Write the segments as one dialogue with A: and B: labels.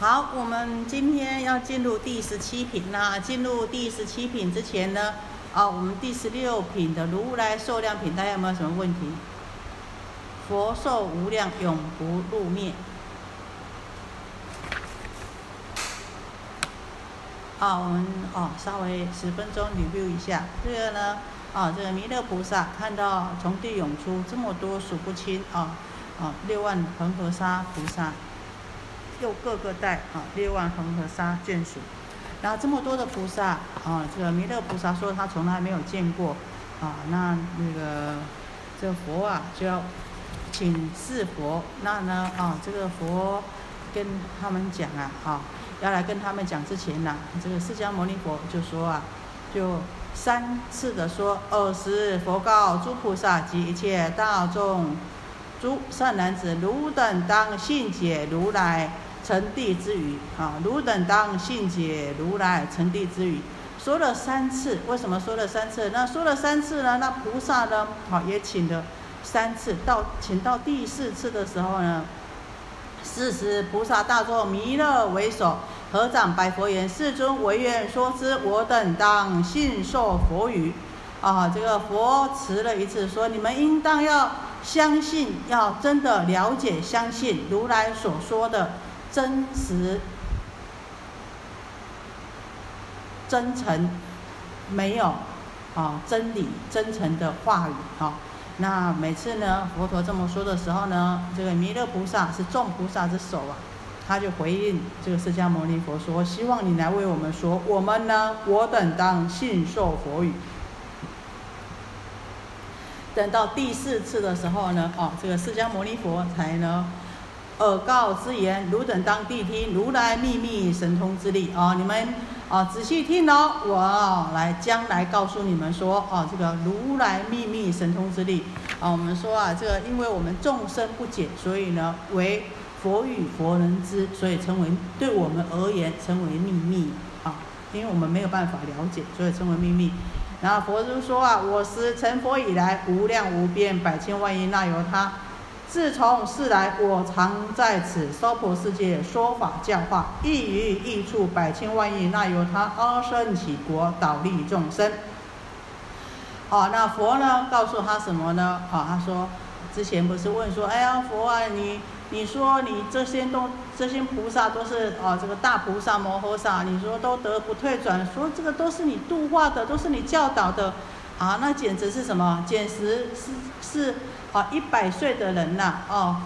A: 好，我们今天要进入第十七品啦。进入第十七品之前呢，啊，我们第十六品的如来寿量品，大家有没有什么问题？佛寿无量，永不入灭。啊，我们哦，稍微十分钟 review 一下这个呢，啊，这个弥勒菩萨看到从地涌出这么多数不清啊，啊，六万恒河沙菩萨。又各个带啊，六万恒河沙眷属，然后这么多的菩萨啊，这个弥勒菩萨说他从来没有见过啊，那那个这佛啊就要请示佛，那呢啊这个佛跟他们讲啊啊，要来跟他们讲之前呢，这个释迦牟尼佛就说啊，就三次的说，尔时佛告诸菩萨及一切大众，诸善男子，汝等当信解如来。成地之语啊，汝等当信解如来成地之语，说了三次。为什么说了三次？那说了三次呢？那菩萨呢？好，也请了三次。到请到第四次的时候呢，四时菩萨大众弥勒为首，合掌白佛言：“世尊，唯愿说之，我等当信受佛语。”啊，这个佛辞了一次，说：“你们应当要相信，要真的了解、相信如来所说的。”真实、真诚，没有啊，真理、真诚的话语啊。那每次呢，佛陀这么说的时候呢，这个弥勒菩萨是众菩萨之首啊，他就回应这个释迦牟尼佛说：“希望你来为我们说，我们呢，我等当信受佛语。”等到第四次的时候呢，哦，这个释迦牟尼佛才呢。耳告之言，汝等当谛听，如来秘密神通之力啊！你们啊，仔细听哦，我来将来告诉你们说啊，这个如来秘密神通之力啊，我们说啊，这个因为我们众生不解，所以呢，为佛与佛人知，所以称为对我们而言称为秘密啊，因为我们没有办法了解，所以称为秘密。然后佛就说啊，我是成佛以来，无量无边百千万亿那由他。自从世来，我常在此娑婆世界说法教化，益于益处百千万亿，那由他阿僧起国，导利众生。好，那佛呢？告诉他什么呢？好，他说，之前不是问说，哎呀，佛啊，你你说你这些都这些菩萨都是啊，这个大菩萨摩诃萨，你说都得不退转，说这个都是你度化的，都是你教导的，啊，那简直是什么？简直是是。啊，一百岁的人呐，哦，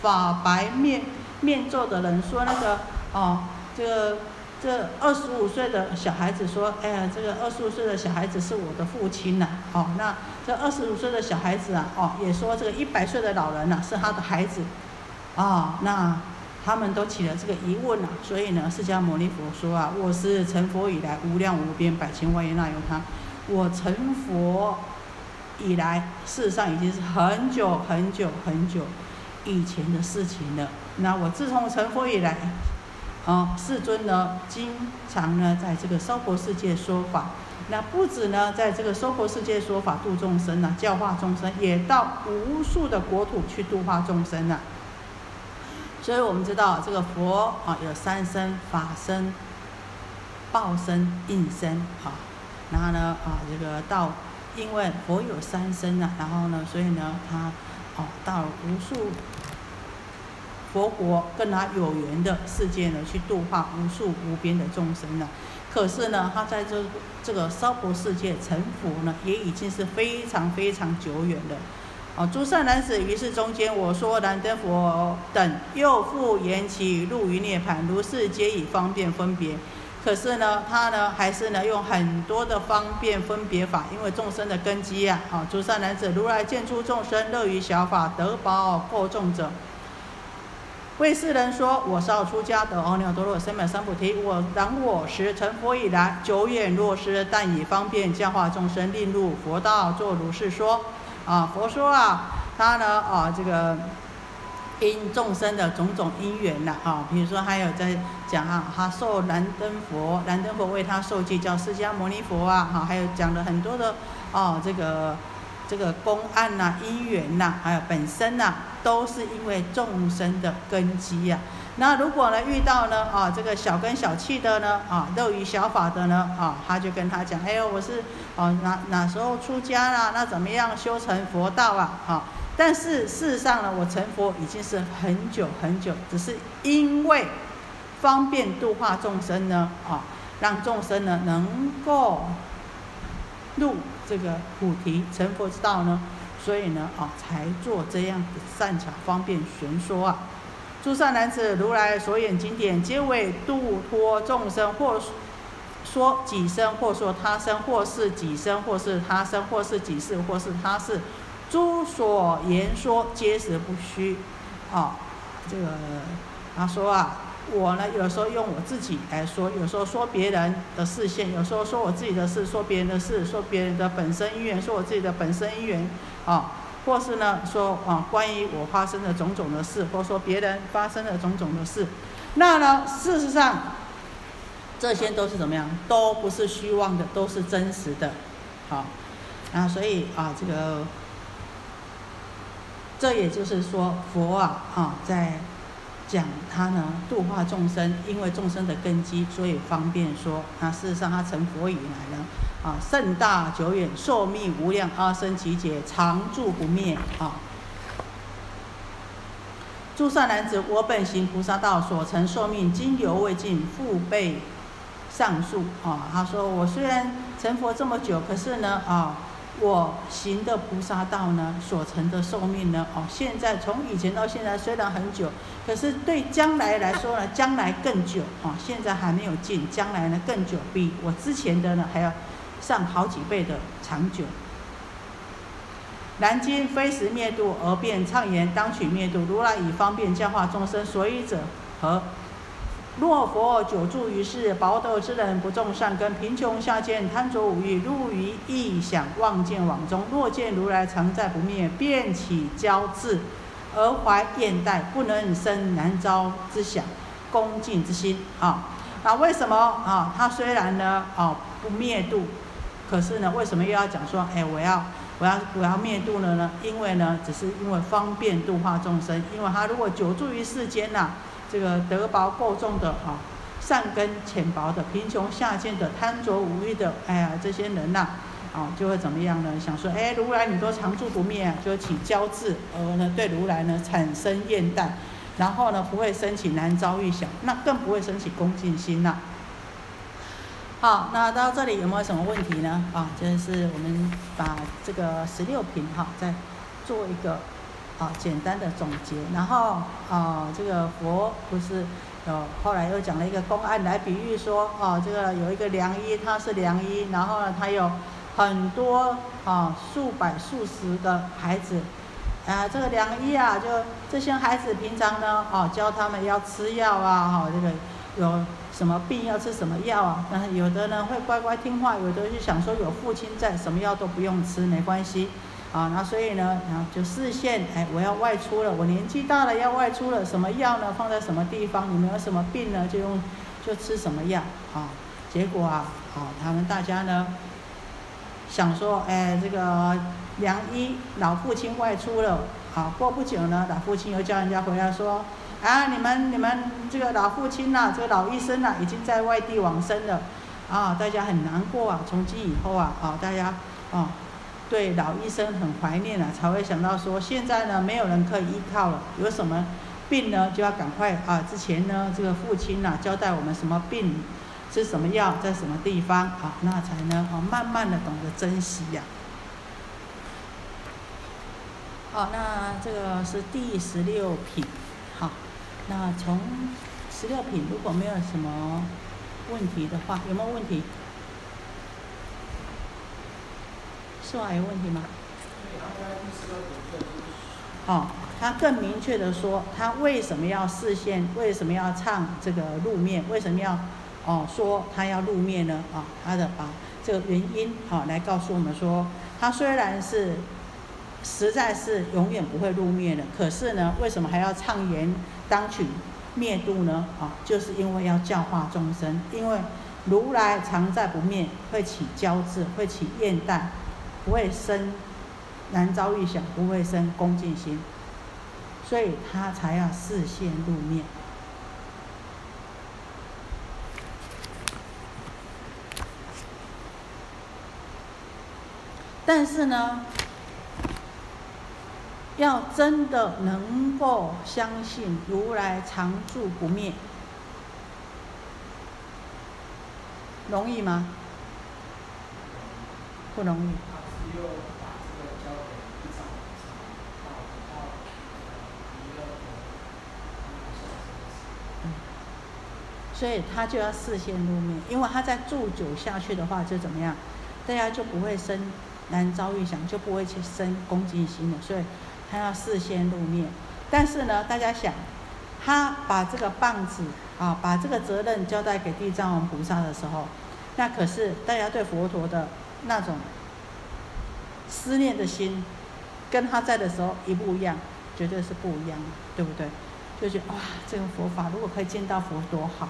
A: 法白面面皱的人说那个，哦，这个这二十五岁的小孩子说，哎呀，这个二十五岁的小孩子是我的父亲呐，哦，那这二十五岁的小孩子啊，哦，也说这个一百岁的老人呐是他的孩子，啊，那他们都起了这个疑问呐，所以呢，释迦牟尼佛说啊，我是成佛以来无量无边百千万亿那由他，我成佛。以来，事实上已经是很久很久很久以前的事情了。那我自从成佛以来，啊，世尊呢，经常呢在这个娑婆世界说法。那不止呢在这个娑婆世界说法度众生呢，教化众生，也到无数的国土去度化众生呢。所以我们知道这个佛啊有三身：法身、报身、应身。好，然后呢啊这个到。因为佛有三身呐，然后呢，所以呢，他哦到无数佛国跟他有缘的世界呢，去度化无数无边的众生呢。可是呢，他在这这个娑婆世界成佛呢，也已经是非常非常久远了。哦，诸善男子，于是中间我说燃灯佛等又复言其入于涅盘，如是皆以方便分别。可是呢，他呢还是呢用很多的方便分别法，因为众生的根基呀，啊，诸善男子，如来见出众生乐于小法，得宝过众者，为世人说：我少出家得阿耨多罗三藐三菩提。我当我时成佛以来，久远若失，但以方便教化众生，令入佛道，作如是说。啊，佛说啊，他呢啊这个。因众生的种种因缘呐，啊，比如说还有在讲啊，他受燃灯佛，燃灯佛为他受记叫释迦牟尼佛啊，哈，还有讲了很多的哦，这个这个公案呐、因缘呐，还有本身呐，都是因为众生的根基呀，那如果呢遇到呢啊这个小根小气的呢啊漏于小法的呢啊，他就跟他讲，哎呦我是哦哪哪时候出家啦？那怎么样修成佛道啊？哈，但是事实上呢，我成佛已经是很久很久，只是因为方便度化众生呢啊，让众生呢能够入这个菩提成佛之道呢，所以呢啊才做这样的善巧方便玄说啊。诸善男子，如来所演经典，皆为度脱众生，或说己身，或说他身，或是己身，或是他身，或是己事，或是他事。诸所言说，皆实不虚。啊，这个他说啊，我呢有时候用我自己来说，有时候说别人的视线，有时候说我自己的事，说别人的事，说别人的本身因缘，说我自己的本身因缘，啊。或是呢，说啊，关于我发生的种种的事，或说别人发生的种种的事，那呢，事实上，这些都是怎么样？都不是虚妄的，都是真实的，好，啊，所以啊，这个，这也就是说，佛啊，啊，在讲他呢度化众生，因为众生的根基，所以方便说，那事实上他成佛以来呢。啊，盛大久远，寿命无量，阿僧祇劫，常住不灭啊！诸善男子，我本行菩萨道，所成寿命，今犹未尽，复备上述啊。他说：我虽然成佛这么久，可是呢啊，我行的菩萨道呢，所成的寿命呢，哦，现在从以前到现在虽然很久，可是对将来来说呢，将来更久哦。现在还没有尽，将来呢更久，比我之前的呢还要。上好几倍的长久。南京非时灭度而便畅言，当取灭度。如来以方便教化众生，所以者何？若佛久住于世，薄德之人不种善根，贫穷下贱，贪着五欲，入于异想妄见网中。若见如来常在不灭，便起骄志，而怀厌怠，不能生难招之想，恭敬之心。啊，那为什么啊？他虽然呢，啊，不灭度。可是呢，为什么又要讲说，哎，我要，我要，我要灭度了呢？因为呢，只是因为方便度化众生。因为他如果久住于世间呐，这个德薄过重的啊，善根浅薄的，贫穷下贱的，贪着无欲的，哎呀，这些人呐，啊，就会怎么样呢？想说，哎，如来你都常住不灭，就起骄志，而呢对如来呢产生厌怠，然后呢不会升起难遭遇想，那更不会升起恭敬心呐。好，那到这里有没有什么问题呢？啊，就是我们把这个十六品哈，再做一个啊简单的总结。然后啊，这个佛不是有后来又讲了一个公案来比喻说，啊，这个有一个良医，他是良医，然后呢，他有很多啊数百数十个孩子，啊，这个良医啊，就这些孩子平常呢，啊，教他们要吃药啊，哈，这个有。什么病要吃什么药啊？那有的呢会乖乖听话，有的就想说有父亲在，什么药都不用吃，没关系啊。那所以呢，然后就视线，哎，我要外出了，我年纪大了要外出了，什么药呢？放在什么地方？你们有什么病呢？就用就吃什么药啊？结果啊，啊，他们大家呢想说，哎，这个良医老父亲外出了，啊，过不久呢，老父亲又叫人家回来说。啊，你们你们这个老父亲呐，这个老医生呐，已经在外地往生了，啊，大家很难过啊。从今以后啊，啊，大家啊，对老医生很怀念啊，才会想到说，现在呢，没有人可以依靠了，有什么病呢，就要赶快啊。之前呢，这个父亲啊，交代我们什么病，吃什么药，在什么地方啊，那才能啊，慢慢的懂得珍惜呀。好，那这个是第十六品。好那从十六品如果没有什么问题的话，有没有问题？是还有问题吗？哦，他更明确的说，他为什么要视线？为什么要唱这个露面？为什么要哦说他要露面呢？啊，他的把这个原因好来告诉我们说，他虽然是实在是永远不会露面的，可是呢，为什么还要唱言？当取灭度呢？啊，就是因为要教化众生，因为如来常在不灭，会起骄志，会起厌怠，不会生难遭遇想，不会生恭敬心，所以他才要视线入面。但是呢，要真的能够相信如来常住不灭，容易吗？不容易。所以他就要事先露面，因为他在住久下去的话，就怎么样，大家就不会生难遭遇想，就不会去生恭敬心了。所以他要事先露面。但是呢，大家想，他把这个棒子啊，把这个责任交代给地藏王菩萨的时候，那可是大家对佛陀的那种思念的心，跟他在的时候一不一样，绝对是不一样的，对不对？就觉得哇，这个佛法如果可以见到佛多好。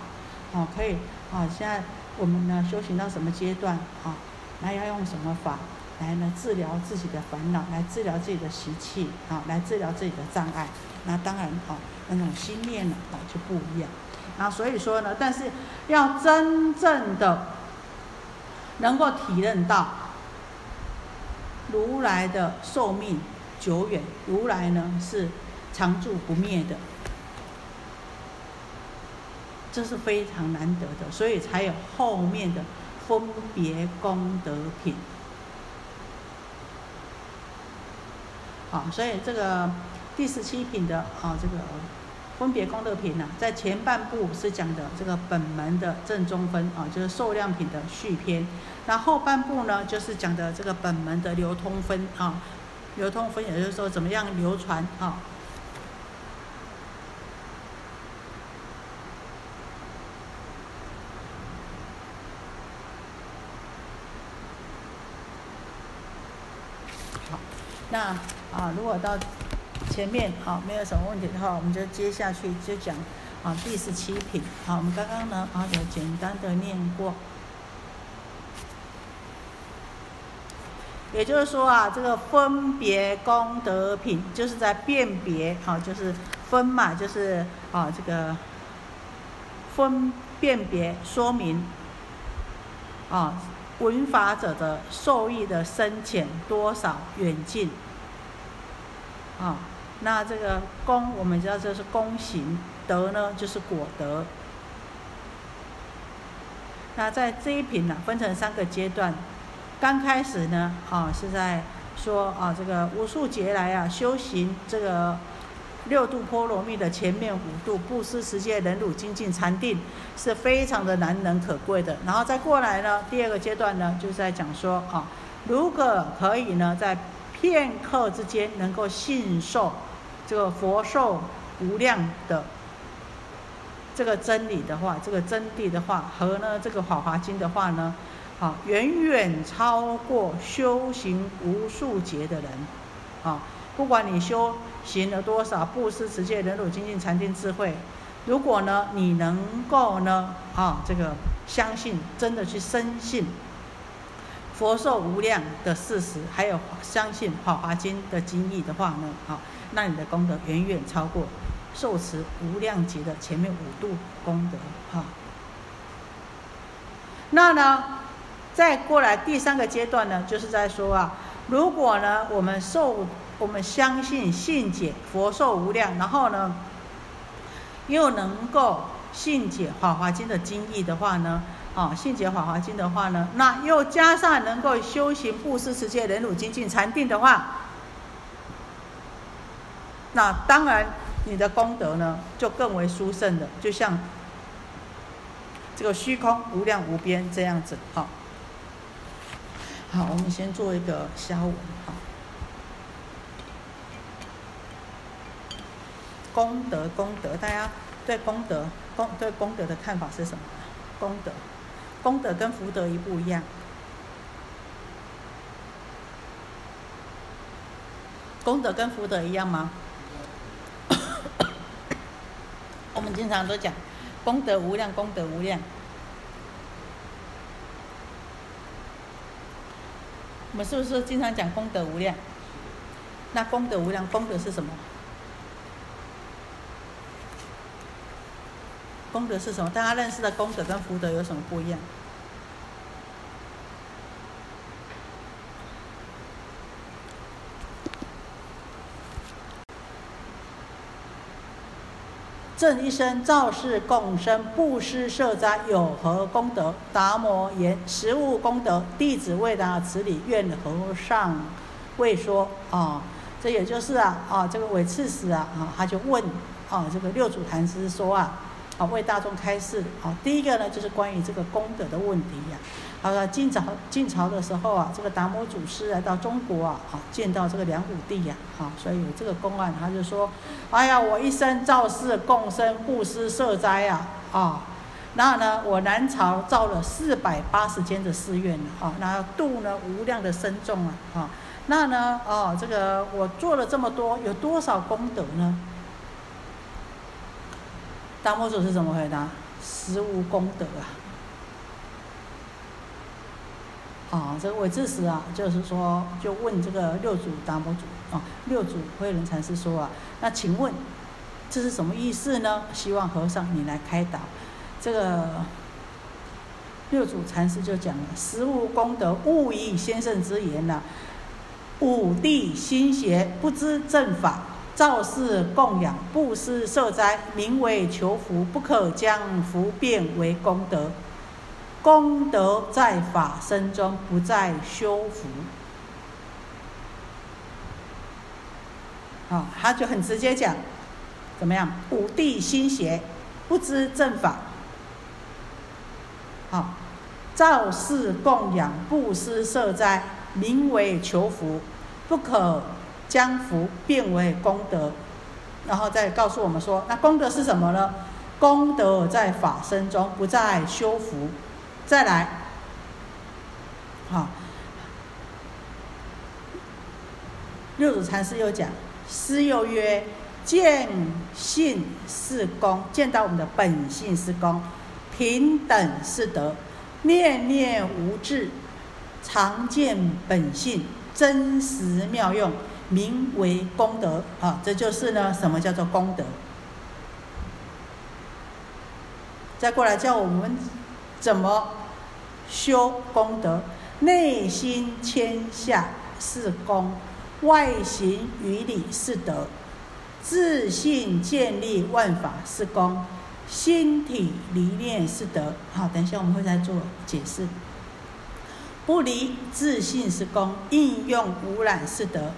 A: 啊，可以，啊，现在我们呢修行到什么阶段？啊，那要用什么法来呢治疗自己的烦恼，来治疗自己的习气，啊，来治疗自己的障碍。那当然，啊，那种心念呢，啊，就不一样。啊，所以说呢，但是要真正的能够体认到如来的寿命久远，如来呢是常住不灭的。这是非常难得的，所以才有后面的分别功德品。好，所以这个第十七品的啊，这个分别功德品呢，在前半部是讲的这个本门的正中分啊，就是受量品的续篇。那后半部呢，就是讲的这个本门的流通分啊，流通分也就是说怎么样流传啊。那啊，如果到前面好没有什么问题的话，我们就接下去就讲啊第十七品。好，我们刚刚呢啊有简单的念过，也就是说啊，这个分别功德品就是在辨别，好，就是分嘛，就是啊这个分辨别说明啊。闻法者的受益的深浅多少远近，啊，那这个功我们知道这是功行，德呢就是果德。那在这一品呢，分成三个阶段，刚开始呢，啊是在说啊这个无数劫来啊修行这个。六度波罗蜜的前面五度布施、持戒、忍辱、精进、禅定是非常的难能可贵的。然后再过来呢，第二个阶段呢，就是在讲说啊，如果可以呢，在片刻之间能够信受这个佛受无量的这个真理的话，这个真谛的话，和呢这个法华经的话呢，啊，远远超过修行无数劫的人，啊，不管你修。行了多少布施、持戒、忍辱、精进、禅定、智慧？如果呢，你能够呢，啊，这个相信，真的去深信佛寿无量的事实，还有相信《法华经》的经义的话呢，啊，那你的功德远远超过受持无量劫的前面五度功德，哈。那呢，再过来第三个阶段呢，就是在说啊，如果呢，我们受我们相信信解佛寿无量，然后呢，又能够信解法华经的经义的话呢，啊，信解法华经的话呢，那又加上能够修行布施、持戒、忍辱、精进、禅定的话，那当然你的功德呢就更为殊胜的，就像这个虚空无量无边这样子，好，好，我们先做一个消文，好。功德，功德，大家对功德、功对功德的看法是什么？功德，功德跟福德一不一样？功德跟福德一样吗？我们经常都讲功德无量，功德无量。我们是不是经常讲功德无量？那功德无量，功德是什么？功德是什么？大家认识的功德跟福德有什么不一样？正一生造世，共生布施设斋，有何功德？达摩言：实物功德。弟子未达此理，愿和尚为说。啊，这也就是啊，啊，这个韦刺史啊，啊，他就问，啊，这个六祖坛师说啊。啊为大众开示。啊，第一个呢就是关于这个功德的问题呀。他说晋朝晋朝的时候啊，这个达摩祖师来到中国啊，啊见到这个梁武帝呀，啊所以有这个公案，他就说，哎呀，我一生造寺共生布施设斋啊，啊，那呢，我南朝造了四百八十间的寺院啊，那度呢无量的僧众啊，啊，那呢，哦，这个我做了这么多，有多少功德呢？达摩祖师怎么回答？实无功德啊。啊，这个韦智时啊，就是说，就问这个六祖达摩祖啊，六祖慧能禅师说啊，那请问这是什么意思呢？希望和尚你来开导。这个六祖禅师就讲了：实无功德，勿以先生之言呐。五帝心邪，不知正法，造世供养，布施设斋，名为求福，不可将福变为功德。功德在法身中，不在修福。啊，他就很直接讲，怎么样？五帝心邪，不知正法。好，造世供养，布施设斋，名为求福，不可将福变为功德。然后再告诉我们说，那功德是什么呢？功德在法身中，不在修福。再来，好，六祖禅师又讲，师又曰：见性是功，见到我们的本性是功，平等是德，念念无智，常见本性，真实妙用，名为功德。啊，这就是呢，什么叫做功德？再过来叫我们怎么？修功德，内心谦下是功，外形于理是德，自信建立万法是功，心体离念是德。好，等一下我们会再做解释。不离自信是功，应用无染是德。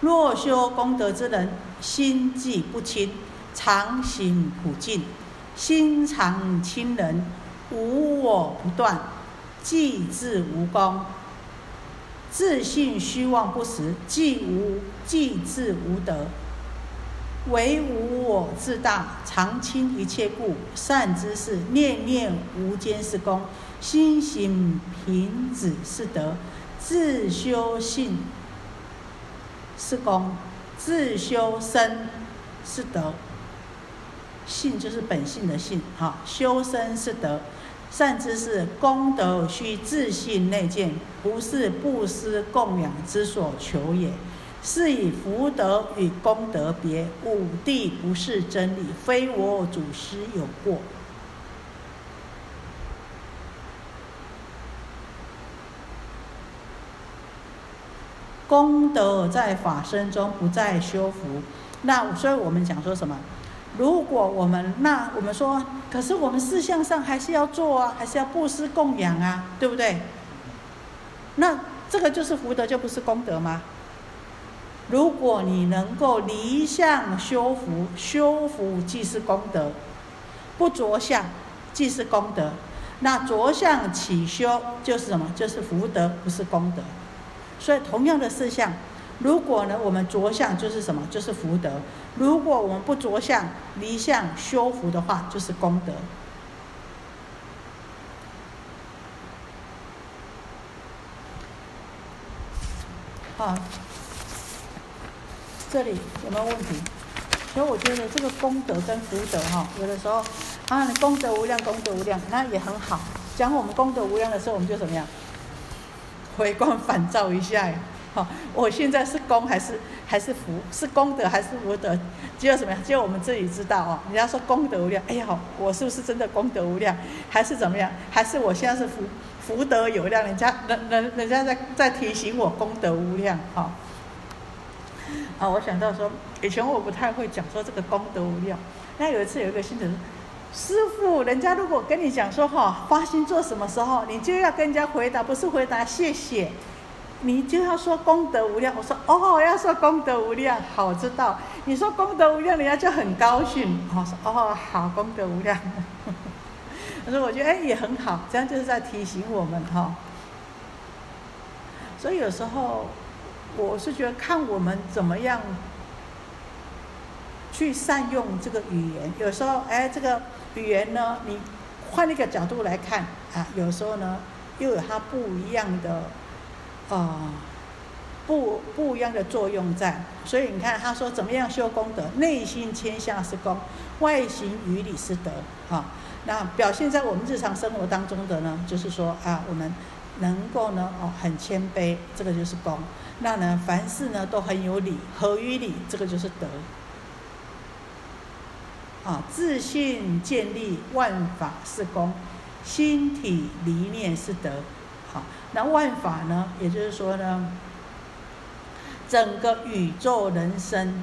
A: 若修功德之人，心计不清，常行普净，心常清人。无我不断，即自无功；自信虚妄不实，即无即自无德。唯无我自大，常轻一切故，善知识念念无间是功，心行平止是德，自修性是功，自修身是德。性就是本性的性，哈，修身是德。善知识，功德须自信内见，不是布施供养之所求也。是以福德与功德别，五谛不是真理，非我祖师有过。功德在法身中，不在修福。那所以我们讲说什么？如果我们那我们说，可是我们事项上还是要做啊，还是要布施供养啊，对不对？那这个就是福德，就不是功德吗？如果你能够离相修福，修福即是功德；不着相即是功德。那着相起修就是什么？就是福德，不是功德。所以同样的事项。如果呢，我们着相就是什么？就是福德。如果我们不着相、离相修福的话，就是功德。好，这里有没有问题？所以我觉得这个功德跟福德哈，有的时候啊，你功德无量，功德无量，那也很好。讲我们功德无量的时候，我们就怎么样？回光返照一下。好，我现在是功还是还是福？是功德还是福德？只有什么呀？只有我们自己知道哦。人家说功德无量，哎呀，我是不是真的功德无量？还是怎么样？还是我现在是福福德有量？人家人人人家在在提醒我功德无量。哈，啊，我想到说，以前我不太会讲说这个功德无量。那有一次有一个新人：“师傅，人家如果跟你讲说哈发心做什么时候，你就要跟人家回答，不是回答谢谢，你就要说功德无量。”我说：“哦，要说功德无量，好，知道。你说功德无量，人家就很高兴。我说：哦，好，功德无量。可是我觉得哎也很好，这样就是在提醒我们哈。所以有时候。我是觉得看我们怎么样去善用这个语言，有时候哎，这个语言呢，你换一个角度来看啊，有时候呢又有它不一样的啊不不一样的作用在。所以你看他说怎么样修功德，内心谦下是功，外形于理是德啊。那表现在我们日常生活当中的呢，就是说啊，我们能够呢哦很谦卑，这个就是功。那呢，凡事呢都很有理，合于理，这个就是德。啊，自信建立万法是功，心体理念是德。好，那万法呢，也就是说呢，整个宇宙人生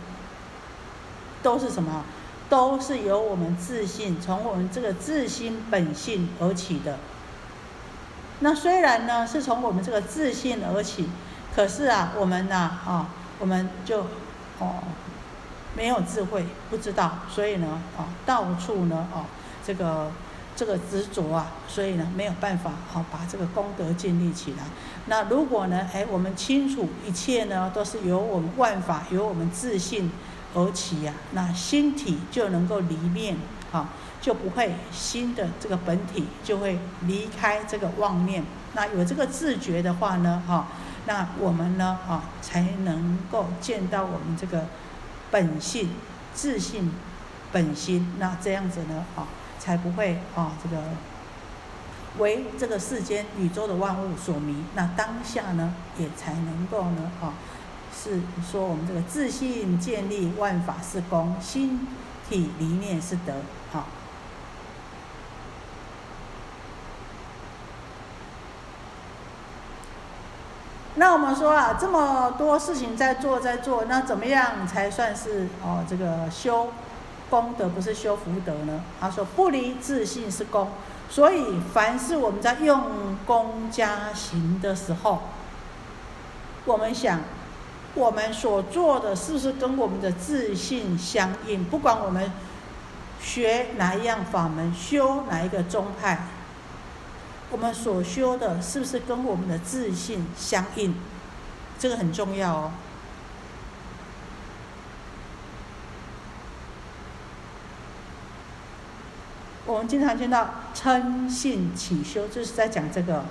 A: 都是什么？都是由我们自信，从我们这个自心本性而起的。那虽然呢，是从我们这个自信而起。可是啊，我们呢，啊，我们就哦没有智慧，不知道，所以呢，啊，到处呢，哦，这个这个执着啊，所以呢，没有办法，哦，把这个功德建立起来。那如果呢，哎，我们清楚一切呢，都是由我们万法，由我们自信而起呀，那心体就能够离念，啊，就不会心的这个本体就会离开这个妄念。那有这个自觉的话呢，哈。那我们呢？啊，才能够见到我们这个本性、自信、本心。那这样子呢？啊，才不会啊，这个为这个世间宇宙的万物所迷。那当下呢，也才能够呢？啊，是说我们这个自信建立万法是功，心体理念是德。啊。那我们说啊，这么多事情在做，在做，那怎么样才算是哦这个修功德，不是修福德呢？他说不离自信是功，所以凡是我们在用功加行的时候，我们想我们所做的是不是跟我们的自信相应？不管我们学哪一样法门，修哪一个宗派。我们所修的是不是跟我们的自信相应？这个很重要哦。我们经常听到称信起修，就是在讲这个，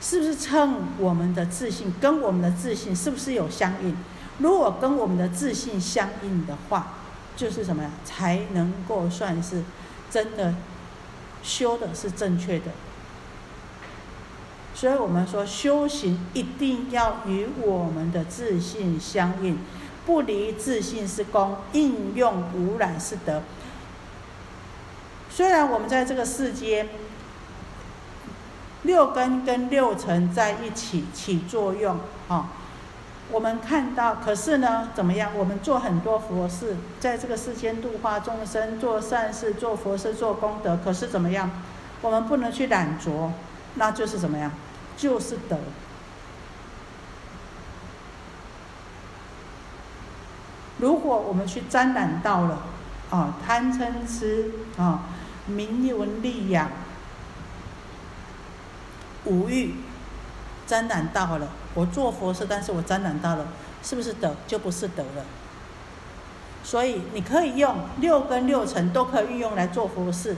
A: 是不是称我们的自信跟我们的自信是不是有相应？如果跟我们的自信相应的话，就是什么呀？才能够算是真的修的是正确的。所以我们说修行一定要与我们的自信相应，不离自信是功，应用无染是德。虽然我们在这个世间，六根跟六尘在一起起作用啊，我们看到，可是呢，怎么样？我们做很多佛事，在这个世间度化众生，做善事，做佛事，做功德，可是怎么样？我们不能去染着。那就是怎么样？就是德。如果我们去沾染到了啊贪嗔痴啊名闻利养五欲，沾染到了，我做佛事，但是我沾染到了，是不是德？就不是德了。所以你可以用六根六尘都可以运用来做佛事。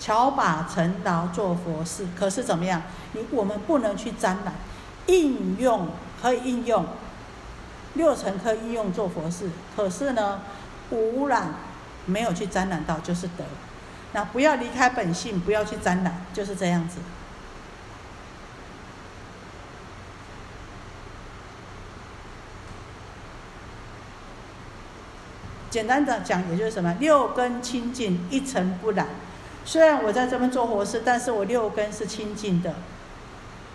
A: 巧把成劳做佛事，可是怎么样？你我们不能去沾染，应用可以应用，六层可以应用做佛事，可是呢，污染没有去沾染到就是德。那不要离开本性，不要去沾染，就是这样子。简单的讲，也就是什么，六根清净，一尘不染。虽然我在这边做活事但是我六根是清净的。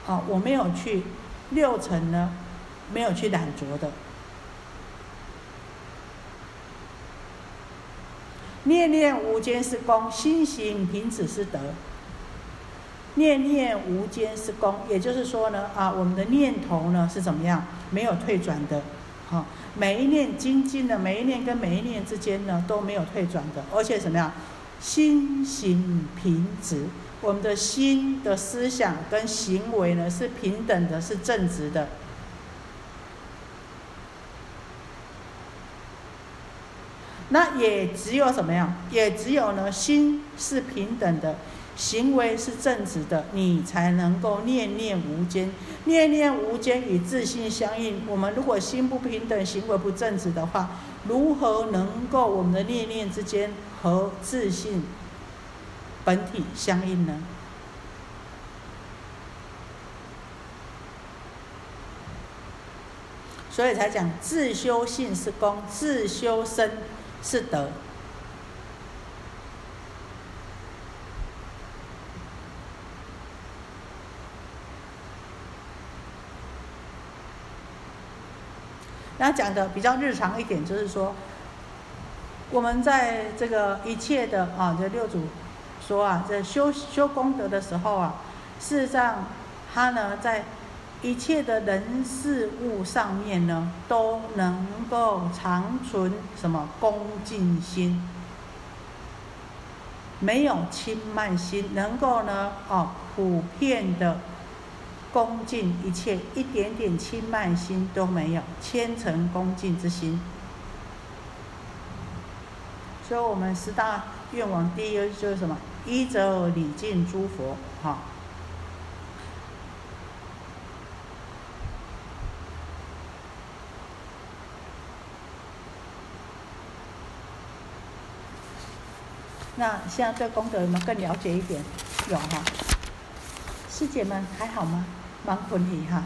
A: 啊我没有去六尘呢没有去染着的。念念无间是功心行停止是德。念念无间是功也就是说呢啊我们的念头呢是怎么样没有退转的。啊每一念精进的每一念跟每一念之间呢都没有退转的。而且什么呀心行平直，我们的心的思想跟行为呢是平等的，是正直的。那也只有什么样？也只有呢，心是平等的，行为是正直的，你才能够念念无间。念念无间与自信相应。我们如果心不平等，行为不正直的话，如何能够我们的念念之间和自信本体相应呢？所以才讲自修性是功，自修身。是德。那讲的比较日常一点，就是说，我们在这个一切的啊，这六祖说啊，在修修功德的时候啊，事实上，他呢在。一切的人事物上面呢，都能够长存什么恭敬心，没有轻慢心，能够呢哦普遍的恭敬一切，一点点轻慢心都没有，虔诚恭敬之心。所以，我们十大愿望第一就是什么？一则礼敬诸佛，哈。那现在对功德有没有更了解一点？有哈，师姐们还好吗？蛮困体哈。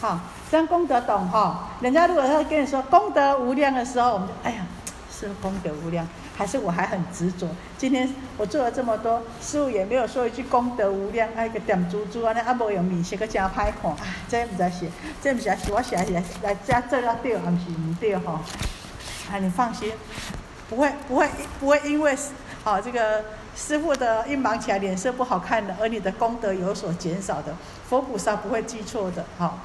A: 好，将功德懂哈。人家如果他跟你说功德无量的时候，我们就哎呀，是功德无量，还是我还很执着？今天我做了这么多，师傅也没有说一句功德无量，哎个点珠珠啊，那阿无用面写个真歹看，哎，这不知写，这不是是我写来来加这个对，还是唔对哈？啊，你放心。不会，不会，不会因为，好这个师傅的一忙起来脸色不好看的，而你的功德有所减少的，佛菩萨不会记错的，好。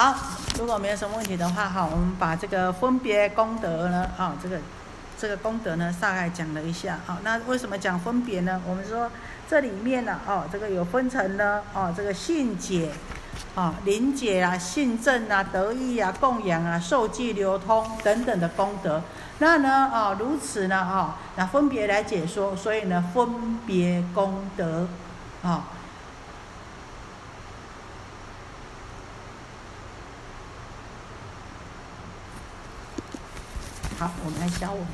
A: 好，如果没有什么问题的话，哈，我们把这个分别功德呢，啊，这个这个功德呢，大概讲了一下，好，那为什么讲分别呢？我们说这里面呢，哦，这个有分成呢，哦，这个信解。啊，灵解啊，信正啊，得意啊，供养啊，受记流通等等的功德，那呢，啊，如此呢，啊，那分别来解说，所以呢，分别功德，啊，好，我们来教我们。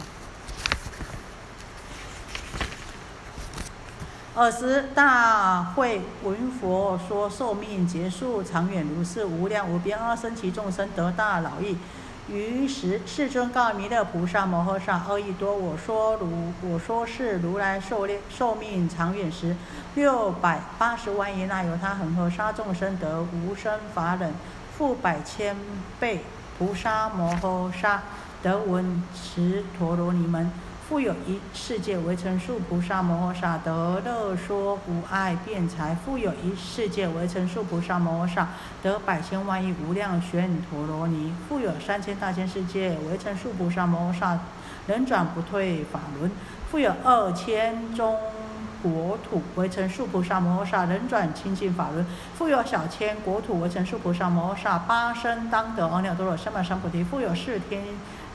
A: 尔时大会闻佛说寿命结束长远如是无量无边阿僧祇众生得大老益。于是世尊告弥勒菩萨摩诃萨：阿逸多，我说如我说是如来寿寿命长远时，六百八十万亿那由他恒河沙众生得无生法忍，复百千倍菩萨摩诃萨得闻持陀罗尼门。复有一世界为成数菩萨摩诃萨得乐说无碍辩才；复有一世界为成数菩萨摩诃萨得百千万亿无量旋陀罗尼；复有三千大千世界为成数菩萨摩诃萨能转不退法轮；复有二千中国土为成数菩萨摩诃萨能转清净法轮；复有小千国土为成数菩萨摩诃萨八生当得阿耨多罗三藐三菩提；复有四天。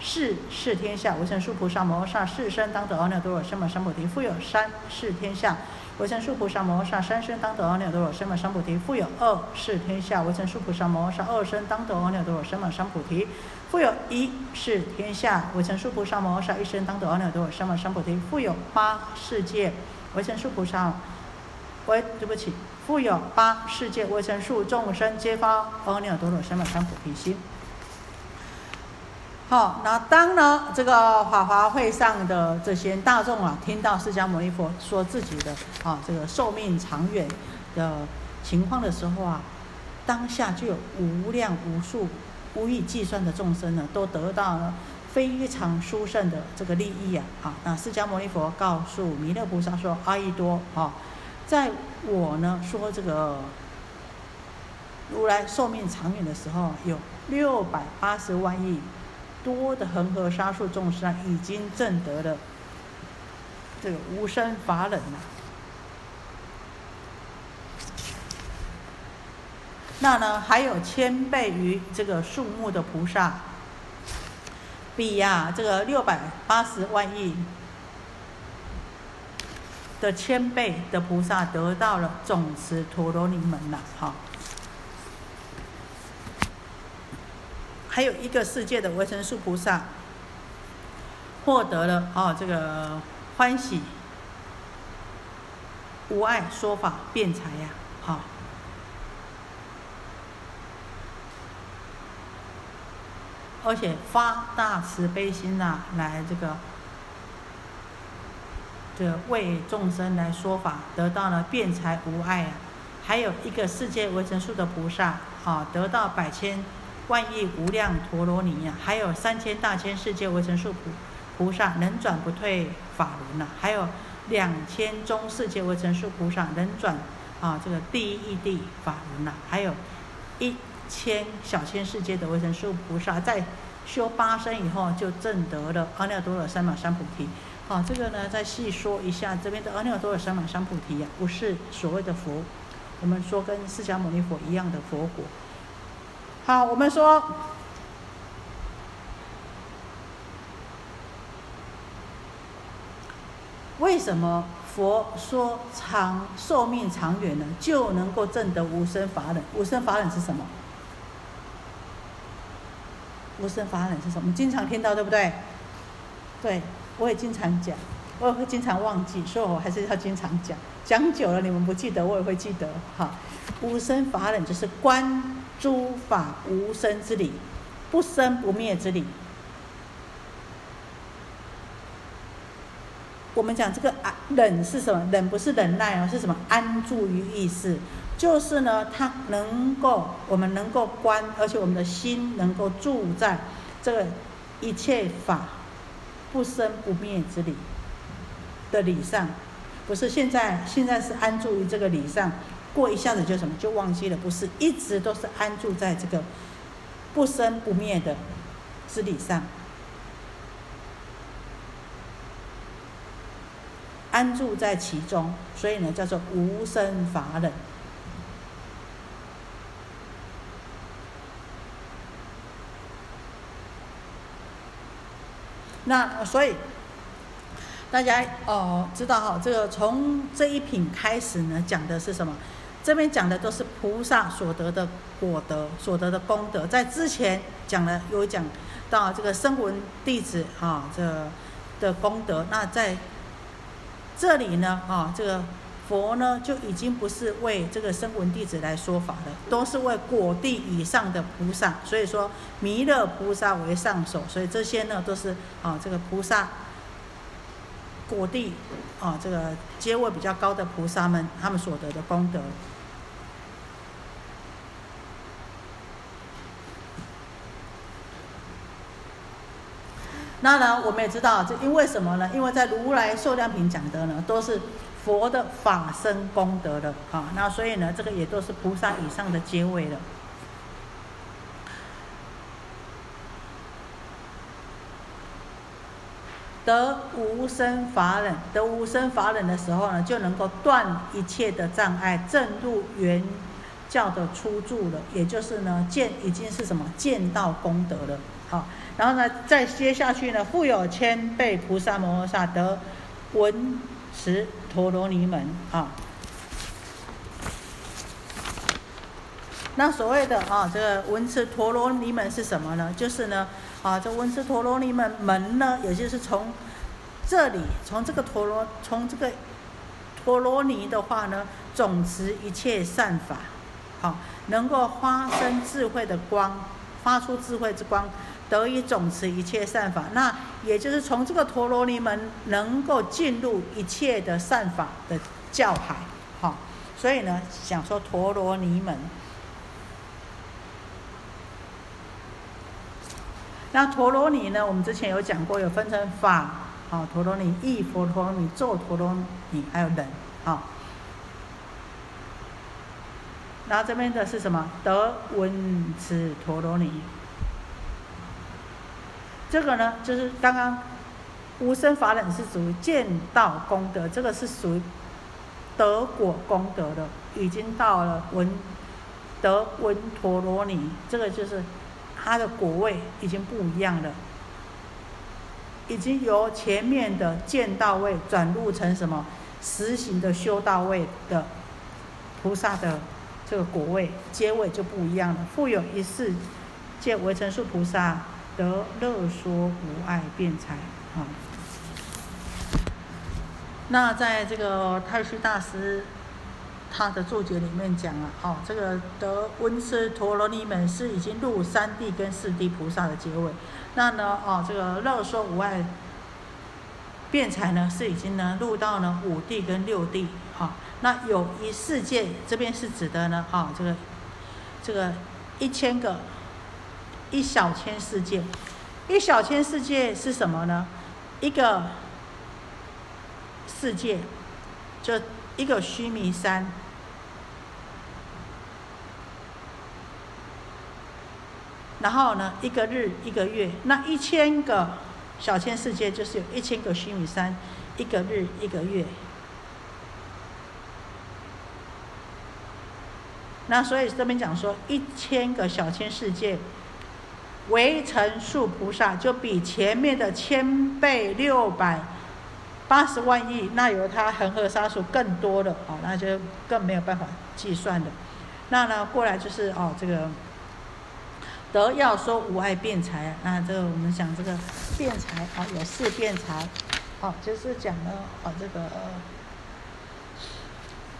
A: 世世天下，为成数菩萨摩诃萨四生当得阿耨多罗三藐三菩提；复有三世天下，为成数菩萨摩诃萨三生当得阿耨多罗三藐三菩提；复有二世天下，为成数菩萨摩诃萨二生当得阿耨多罗三藐三菩提；复有一世天下，为成数菩萨摩诃萨一生当得阿耨多罗三藐三菩提；复有八世界，为成数菩萨，喂，对不起，复有八世界，为成数众生皆发阿耨多罗三藐三菩提心。好，那当呢这个法华会上的这些大众啊，听到释迦牟尼佛说自己的啊这个寿命长远的情况的时候啊，当下就有无量无数无以计算的众生呢，都得到了非常殊胜的这个利益啊！好，那释迦牟尼佛告诉弥勒菩萨说：“阿逸多啊，在我呢说这个如来寿命长远的时候，有六百八十万亿多的恒河沙数众生已经证得了这个无生法忍了。”那呢，还有千倍于这个树木的菩萨，比呀这个六百八十万亿的千倍的菩萨得到了总持陀罗尼门了，哈。还有一个世界的维生素菩萨，获得了哦这个欢喜无碍说法辩才呀，好。而且发大慈悲心呐，来这个，这为众生来说法，得到了辩才无碍啊。还有一个世界维生素的菩萨啊，得到百千万亿无量陀罗尼呀。还有三千大千世界维生素菩菩萨能转不退法轮呐。还有两千中世界维生素菩萨能转啊这个第一义谛法轮呐。还有一。千小千世界的维生素菩萨，在修八生以后，就证得了阿耨多罗三藐三菩提。好，这个呢，再细说一下，这边的阿耨多罗三藐三菩提呀，不是所谓的佛，我们说跟释迦牟尼佛一样的佛果。好，我们说，为什么佛说长寿命长远呢？就能够证得无生法忍？无生法忍是什么？无生法忍是什么？我们经常听到，对不对？对，我也经常讲，我也会经常忘记，所以我还是要经常讲。讲久了，你们不记得，我也会记得。好，无生法忍就是观诸法无生之理，不生不灭之理。我们讲这个安忍是什么？忍不是忍耐哦，是什么？安住于意识。就是呢，它能够，我们能够观，而且我们的心能够住在这个一切法不生不灭之理的理上，不是现在，现在是安住于这个理上，过一下子就什么就忘记了，不是，一直都是安住在这个不生不灭的之理上，安住在其中，所以呢，叫做无生法忍。那所以大家哦知道哈，这个从这一品开始呢，讲的是什么？这边讲的都是菩萨所得的果德，所得的功德。在之前讲了有讲到这个声闻弟子啊，这的功德。那在这里呢啊，这个。佛呢就已经不是为这个声闻弟子来说法的，都是为果地以上的菩萨。所以说弥勒菩萨为上首，所以这些呢都是啊这个菩萨果地啊这个阶位比较高的菩萨们他们所得的功德。那呢我们也知道这因为什么呢？因为在如来寿量品讲的呢都是。佛的法身功德的啊，那所以呢，这个也都是菩萨以上的阶位了。得无生法忍，得无生法忍的时候呢，就能够断一切的障碍，正入原教的初住了。也就是呢，见已经是什么见到功德了。好，然后呢，再接下去呢，复有千倍菩萨摩诃萨得闻持。陀罗尼门啊，那所谓的啊，这个文持陀罗尼门是什么呢？就是呢，啊，这文持陀罗尼门门呢，也就是从这里，从这个陀罗，从这个陀罗尼的话呢，总持一切善法，好，能够发生智慧的光，发出智慧之光。得以总持一切善法，那也就是从这个陀罗尼门能够进入一切的善法的教海，好，所以呢，想说陀罗尼门，那陀罗尼呢，我们之前有讲过，有分成法，好，陀罗尼、意佛陀罗尼、咒陀罗尼，还有忍，好。然后这边的是什么？得闻持陀罗尼。这个呢，就是刚刚无生法忍是属于见道功德，这个是属于德果功德的，已经到了文德文陀罗尼，这个就是它的果位已经不一样了，已经由前面的见道位转入成什么实行的修道位的菩萨的。这个果位结尾就不一样了。复有一世见为成数菩萨得乐说无碍辩才啊。那在这个太虚大师他的注解里面讲了，哦，这个得温斯陀罗尼门是已经入三地跟四地菩萨的结尾。那呢，哦，这个乐说无碍辩才呢是已经呢入到呢五地跟六地啊。那有一世界，这边是指的呢，啊，这个，这个一千个，一小千世界，一小千世界是什么呢？一个世界，就一个须弥山，然后呢，一个日，一个月，那一千个小千世界就是有一千个须弥山，一个日，一个月。那所以这边讲说，一千个小千世界，为成数菩萨，就比前面的千倍六百八十万亿，那有它恒河沙数更多的哦，那就更没有办法计算的。那呢，过来就是哦，这个得要说无碍辩才啊，那这个我们讲这个辩才啊，有四辩才，哦，就是讲了哦这个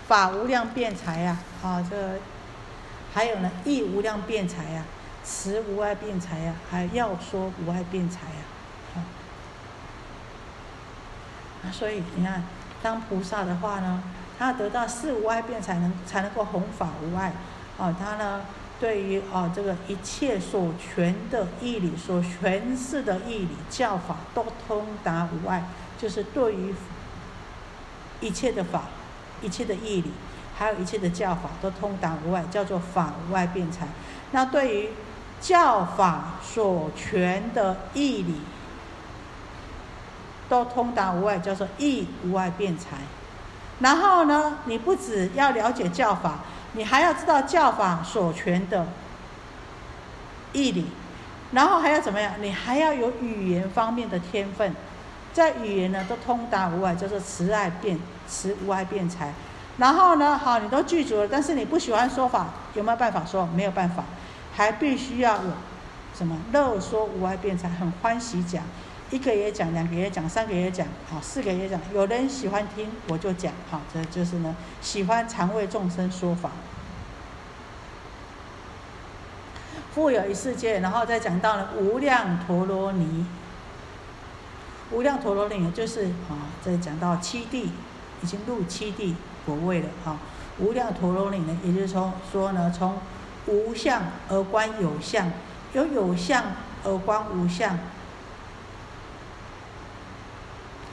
A: 法无量辩才呀，啊这。个。还有呢，意无量辩才呀，持无碍辩才呀，还要说无碍辩才呀，啊，所以你看，当菩萨的话呢，他得到四无碍辩才能才能够弘法无碍，哦，他呢对于哦这个一切所全的义理，所诠释的义理教法都通达无碍，就是对于一切的法，一切的义理。还有一切的教法都通达无碍，叫做法无碍辩才。那对于教法所全的义理，都通达无碍，叫做义无碍辩才。然后呢，你不只要了解教法，你还要知道教法所全的义理，然后还要怎么样？你还要有语言方面的天分，在语言呢都通达无碍，叫做慈爱辩慈无碍辩才。然后呢？好，你都具足了，但是你不喜欢说法，有没有办法说？没有办法，还必须要有什么乐说无碍辩才，很欢喜讲，一个也讲，两个也讲，三个也讲，好，四个也讲。有人喜欢听，我就讲，好，这就是呢，喜欢常为众生说法。富有一世界，然后再讲到了无量陀罗尼，无量陀罗尼就是啊，再讲到七地，已经入七地。果位了哈，无量陀罗尼呢，也就是说说呢，从无相而观有相，由有相而观无相，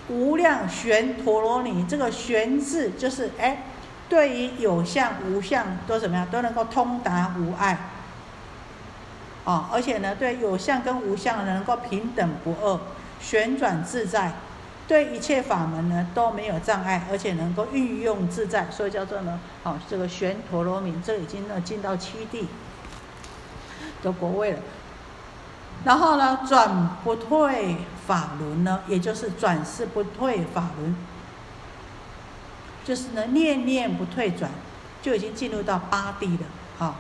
A: 无量玄陀罗尼，这个玄字就是哎，对于有相无相都怎么样，都能够通达无碍，啊，而且呢，对有相跟无相能够平等不二，旋转自在。对一切法门呢都没有障碍，而且能够运用自在，所以叫做呢，哦，这个玄陀罗尼，这已经呢进到七地的国位了。然后呢，转不退法轮呢，也就是转世不退法轮，就是呢念念不退转，就已经进入到八地了，好。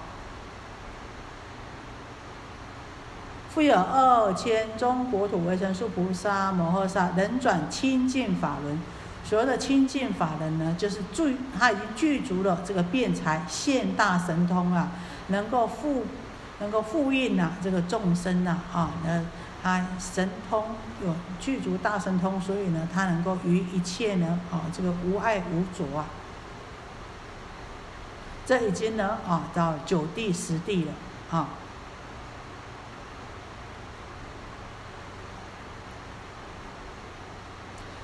A: 复有二千中国土为成数菩萨摩诃萨，能转清净法轮。所谓的清净法轮呢，就是具他已经具足了这个辩才，现大神通啊，能够复能够复印呐这个众生呐啊，那他神通有具足大神通，所以呢，他能够于一切呢啊这个无碍无着啊。这已经呢啊到九地十地了啊。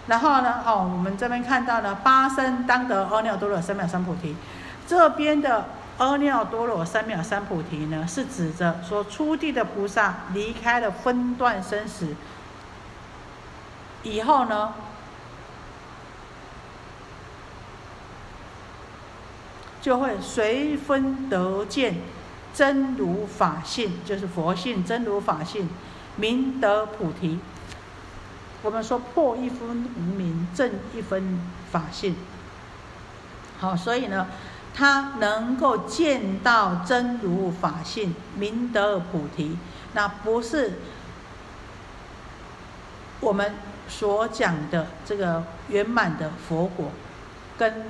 A: 然后呢，哦，我们这边看到了八声当得阿耨多罗三藐三菩提，这边的阿耨多罗三藐三菩提呢，是指着说初地的菩萨离开了分段生死以后呢，就会随分得见真如法性，就是佛性真如法性，明得菩提。我们说破一分无明，正一分法性。好，所以呢，他能够见到真如法性，明得菩提，那不是我们所讲的这个圆满的佛果，跟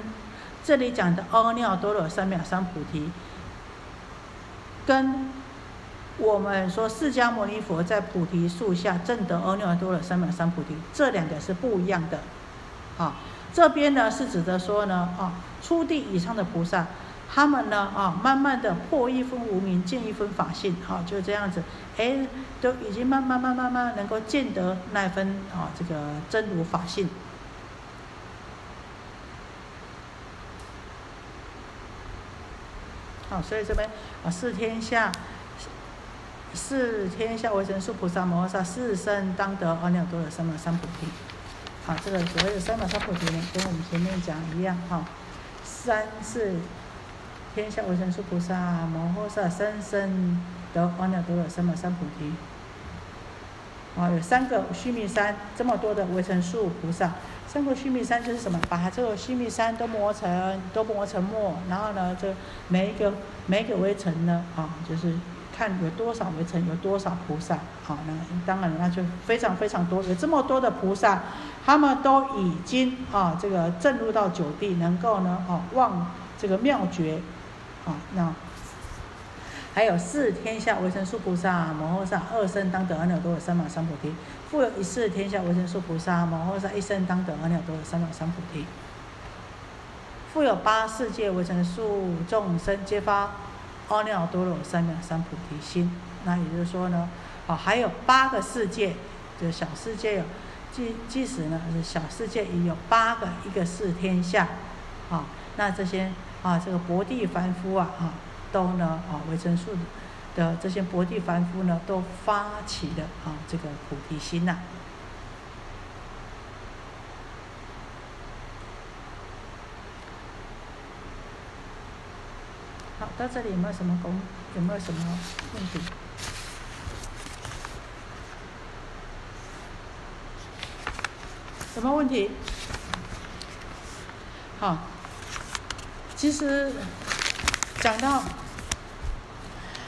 A: 这里讲的阿耨多罗三藐三菩提，跟。我们说释迦牟尼佛在菩提树下证得阿耨多罗三藐三菩提，这两个是不一样的。啊，这边呢是指的说呢，啊，初地以上的菩萨，他们呢，啊，慢慢的破一分无明，见一分法性，好，就这样子，哎，都已经慢慢慢慢慢能够见得那一分啊，这个真如法性。好，所以这边啊，四天下。是天下为神树菩萨摩诃萨四生当得阿耨多罗三藐三菩提。好，这个所谓的三藐三菩提呢，跟我们前面讲一样哈。三是天下为神树菩萨摩诃萨三生得阿耨多罗三藐三菩提。啊，有三个须弥山，这么多的维生素菩萨，三个须弥山就是什么？把这个须弥山都磨成，都磨成末，然后呢，这每一个每一个微尘呢，啊，就是。看有多少围城，有多少菩萨，好，那当然那就非常非常多，有这么多的菩萨，他们都已经啊，这个证入到九地，能够呢，啊，望这个妙觉，啊，那还有四天下维生素菩萨摩诃萨二生当得阿耨多罗三藐三菩提，复有一世天下维神树菩萨摩诃萨一生当得阿耨多罗三藐三菩提，复有八世界维神树众生皆发。阿耨多罗三藐三菩提心，那也就是说呢，啊，还有八个世界，就小世界有，即即使呢是小世界也有八个，一个是天下，啊，那这些啊这个薄地凡夫啊，啊，都呢啊维生素的这些薄地凡夫呢，都发起了啊这个菩提心呐。好到这里有没有什么功？有没有什么问题？什么问题？好，其实讲到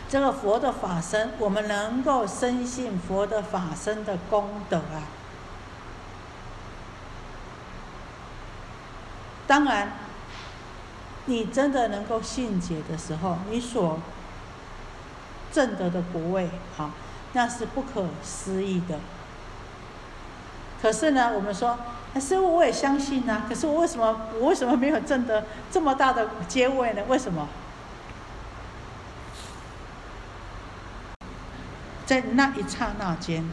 A: 这个佛的法身，我们能够深信佛的法身的功德啊。当然。你真的能够信解的时候，你所证得的果位，好，那是不可思议的。可是呢，我们说，师傅我也相信啊，可是我为什么我为什么没有证得这么大的阶位呢？为什么？在那一刹那间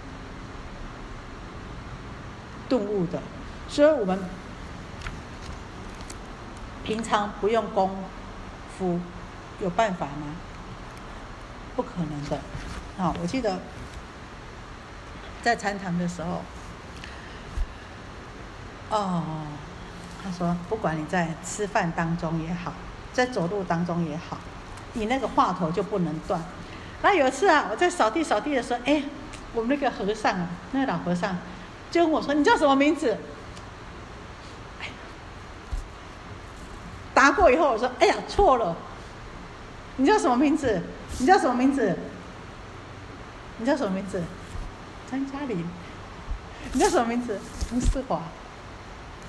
A: 顿悟的，所以我们。平常不用功夫，有办法吗？不可能的。啊，我记得在禅堂的时候，哦，他说，不管你在吃饭当中也好，在走路当中也好，你那个话头就不能断。那有一次啊，我在扫地扫地的时候，哎，我们那个和尚啊，那个老和尚就问我说：“你叫什么名字？”答过以后，我说：“哎呀，错了。你叫什么名字？你叫什么名字？你叫什么名字？张嘉玲。你叫什么名字？吴世华。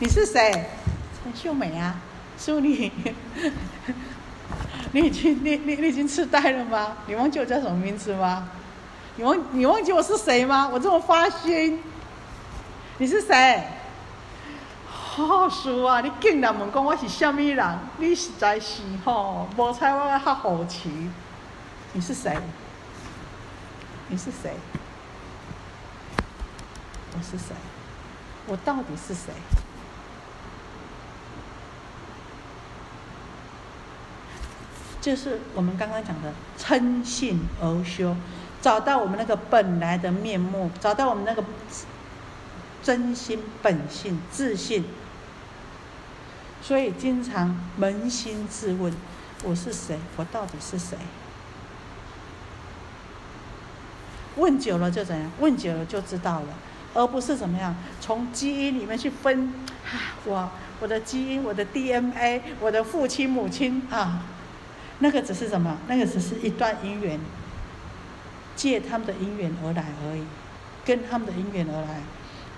A: 你是谁？陈秀美啊，淑女。你已经你你你已经痴呆了吗？你忘记我叫什么名字吗？你忘你忘记我是谁吗？我这么发心。你是谁？”好事啊！你竟然问讲我是虾米人？你实在是吼，无猜我较好奇。你是谁？你是谁？我是谁？我到底是谁？就是我们刚刚讲的称性而修，找到我们那个本来的面目，找到我们那个真心本性自信。所以经常扪心自问：我是谁？我到底是谁？问久了就怎样？问久了就知道了，而不是怎么样从基因里面去分啊，我我的基因，我的 DNA，我的父亲母亲啊。那个只是什么？那个只是一段姻缘，借他们的姻缘而来而已，跟他们的姻缘而来。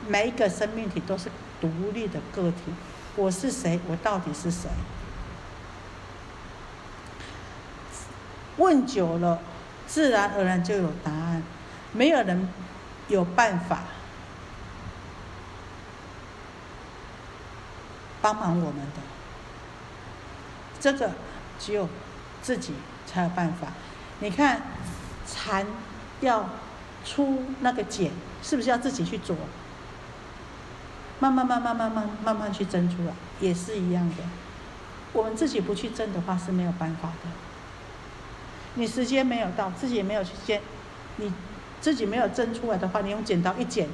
A: 每一个生命体都是独立的个体。我是谁？我到底是谁？问久了，自然而然就有答案。没有人有办法帮忙我们的。这个只有。自己才有办法。你看，蚕要出那个茧，是不是要自己去啄？慢慢、慢慢、慢慢、慢慢去蒸出来，也是一样的。我们自己不去蒸的话是没有办法的。你时间没有到，自己也没有去煎，你自己没有蒸出来的话，你用剪刀一剪，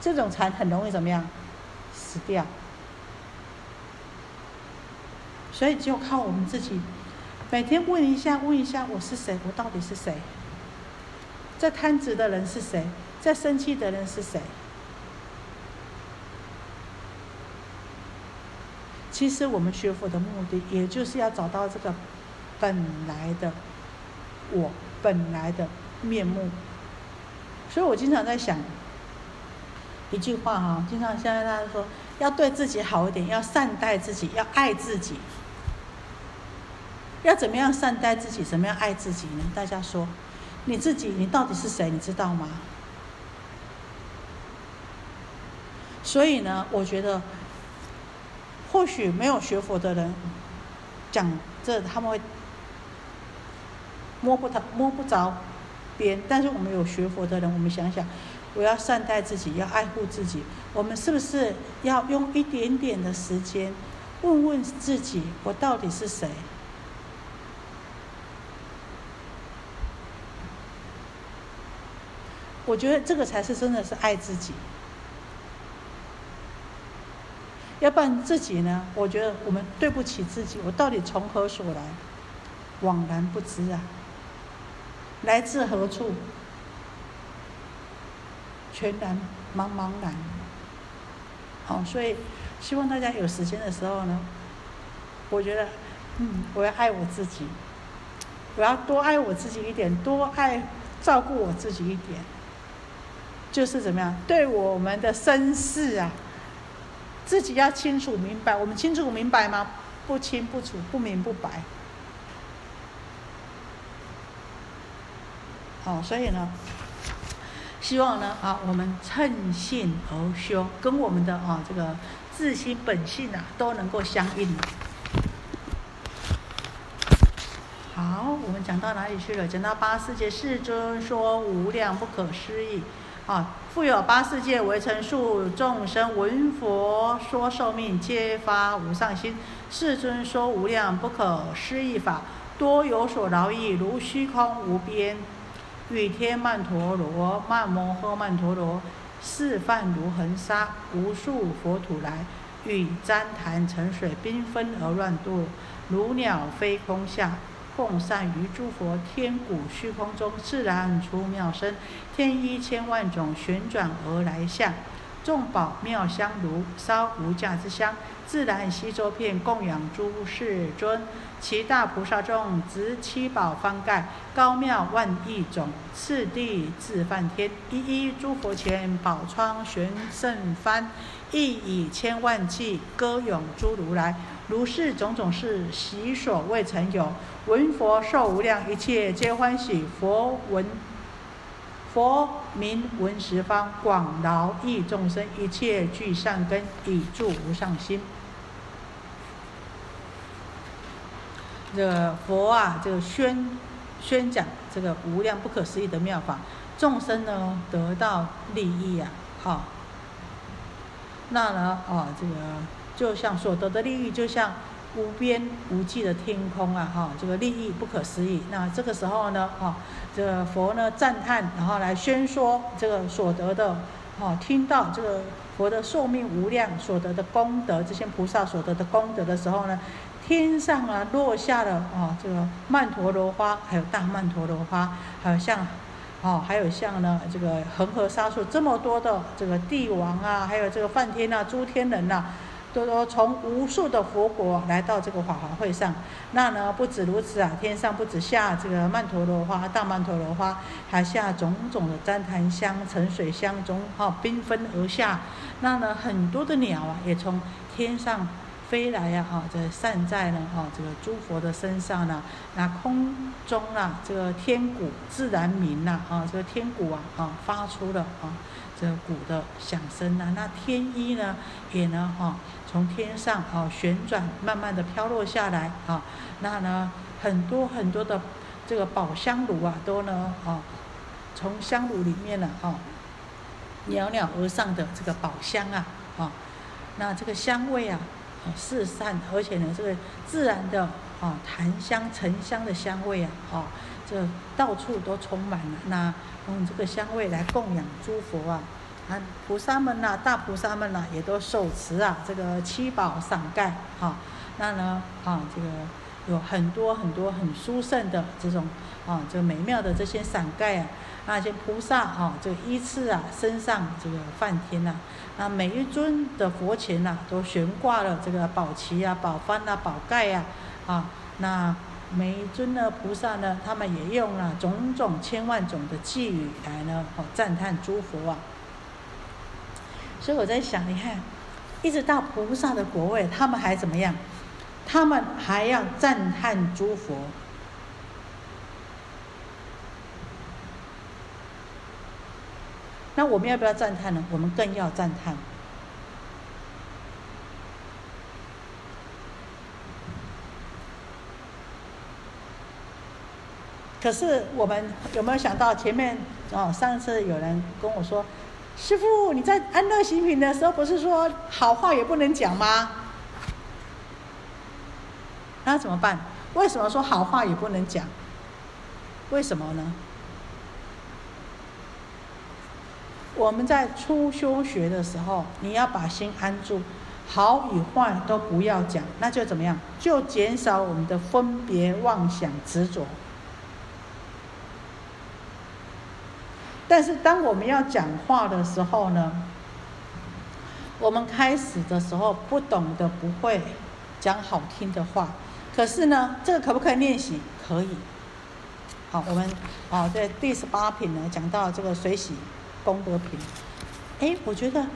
A: 这种蚕很容易怎么样？死掉。所以只有靠我们自己。每天问一下，问一下我是谁？我到底是谁？在贪执的人是谁？在生气的人是谁？其实我们学佛的目的，也就是要找到这个本来的我，本来的面目。所以我经常在想一句话哈，经常现在大家说，要对自己好一点，要善待自己，要爱自己。要怎么样善待自己？怎么样爱自己呢？大家说，你自己，你到底是谁？你知道吗？所以呢，我觉得，或许没有学佛的人讲这，他们会摸不着摸不着边。但是我们有学佛的人，我们想想，我要善待自己，要爱护自己，我们是不是要用一点点的时间，问问自己，我到底是谁？我觉得这个才是真的是爱自己，要不然自己呢？我觉得我们对不起自己。我到底从何所来？枉然不知啊！来自何处？全然茫茫然。好，所以希望大家有时间的时候呢，我觉得，嗯，我要爱我自己，我要多爱我自己一点，多爱照顾我自己一点。就是怎么样？对我们的身世啊，自己要清楚明白。我们清楚明白吗？不清不楚，不明不白。好，所以呢，希望呢啊，我们趁性而修，跟我们的啊这个自心本性啊都能够相应。好，我们讲到哪里去了？讲到八世界世尊说无量不可思议。啊，复有八世界为成数众生闻佛说寿命，皆发无上心。世尊说无量不可思议法，多有所劳役，如虚空无边。雨天曼陀罗、曼摩诃曼陀罗，示范如恒沙，无数佛土来，与旃檀沉水，缤纷而乱堕，如鸟飞空下。共善于诸佛天鼓虚空中自然出妙声，天衣千万种旋转而来相，众宝妙香炉烧无价之香，自然吸周遍供养诸世尊。其大菩萨众执七宝方盖，高妙万亿种，次第自梵天，一一诸佛前宝窗悬胜幡，亦以千万计歌咏诸如来。如是种种事，习所未曾有。闻佛受无量，一切皆欢喜。佛闻，佛名闻十方，广饶益众生，一切具善根，以助无上心。这个佛啊，这个宣宣讲这个无量不可思议的妙法，众生呢得到利益啊，好。那呢，啊，这个就像所得的利益，就像无边无际的天空啊，哈，这个利益不可思议。那这个时候呢，哈，这个佛呢赞叹，然后来宣说这个所得的，哈，听到这个佛的寿命无量所得的功德，这些菩萨所得的功德的时候呢。天上啊，落下了啊，这个曼陀罗花，还有大曼陀罗花，还有像，哦，还有像呢，这个恒河沙数这么多的这个帝王啊，还有这个梵天啊，诸天人呐，都都从无数的佛国来到这个法华会上。那呢，不止如此啊，天上不止下这个曼陀罗花、大曼陀罗花，还下种种的旃檀香、沉水香中，哈，缤纷而下。那呢，很多的鸟啊，也从天上。飞来呀，哈，这散在呢，哈，这个诸佛的身上呢，那空中啊，这个天鼓自然鸣呐，啊，这个天鼓啊，啊，发出了啊，这个鼓的响声呐，那天衣呢，也呢，哈，从天上啊旋转，慢慢的飘落下来，啊，那呢，很多很多的这个宝香炉啊，都呢，啊，从香炉里面呢，啊，袅袅而上的这个宝香啊，啊，那这个香味啊啊。四散，而且呢，这个自然的啊檀香、沉香的香味啊，啊，这到处都充满了。那用这个香味来供养诸佛啊，啊，菩萨们呐，大菩萨们呐，也都手持啊这个七宝伞盖，哈，那呢，啊，这个有很多很多很殊胜的这种啊，这个美妙的这些伞盖啊。那些菩萨啊，这依次啊，身上这个梵天呐，那每一尊的佛前呐，都悬挂了这个宝旗啊、宝幡啊、宝盖呀，啊，那每一尊的菩萨呢，他们也用了种种千万种的寄语来呢，哦，赞叹诸佛啊。所以我在想，你看，一直到菩萨的国位，他们还怎么样？他们还要赞叹诸佛。那我们要不要赞叹呢？我们更要赞叹。可是我们有没有想到前面哦？上次有人跟我说：“师傅，你在安乐行品的时候，不是说好话也不能讲吗？”那怎么办？为什么说好话也不能讲？为什么呢？我们在初修学的时候，你要把心安住，好与坏都不要讲，那就怎么样？就减少我们的分别妄想执着。但是当我们要讲话的时候呢，我们开始的时候不懂得不会讲好听的话，可是呢，这个可不可以练习？可以。好，我们啊在第十八品呢讲到这个水洗。功德品，哎，我觉得，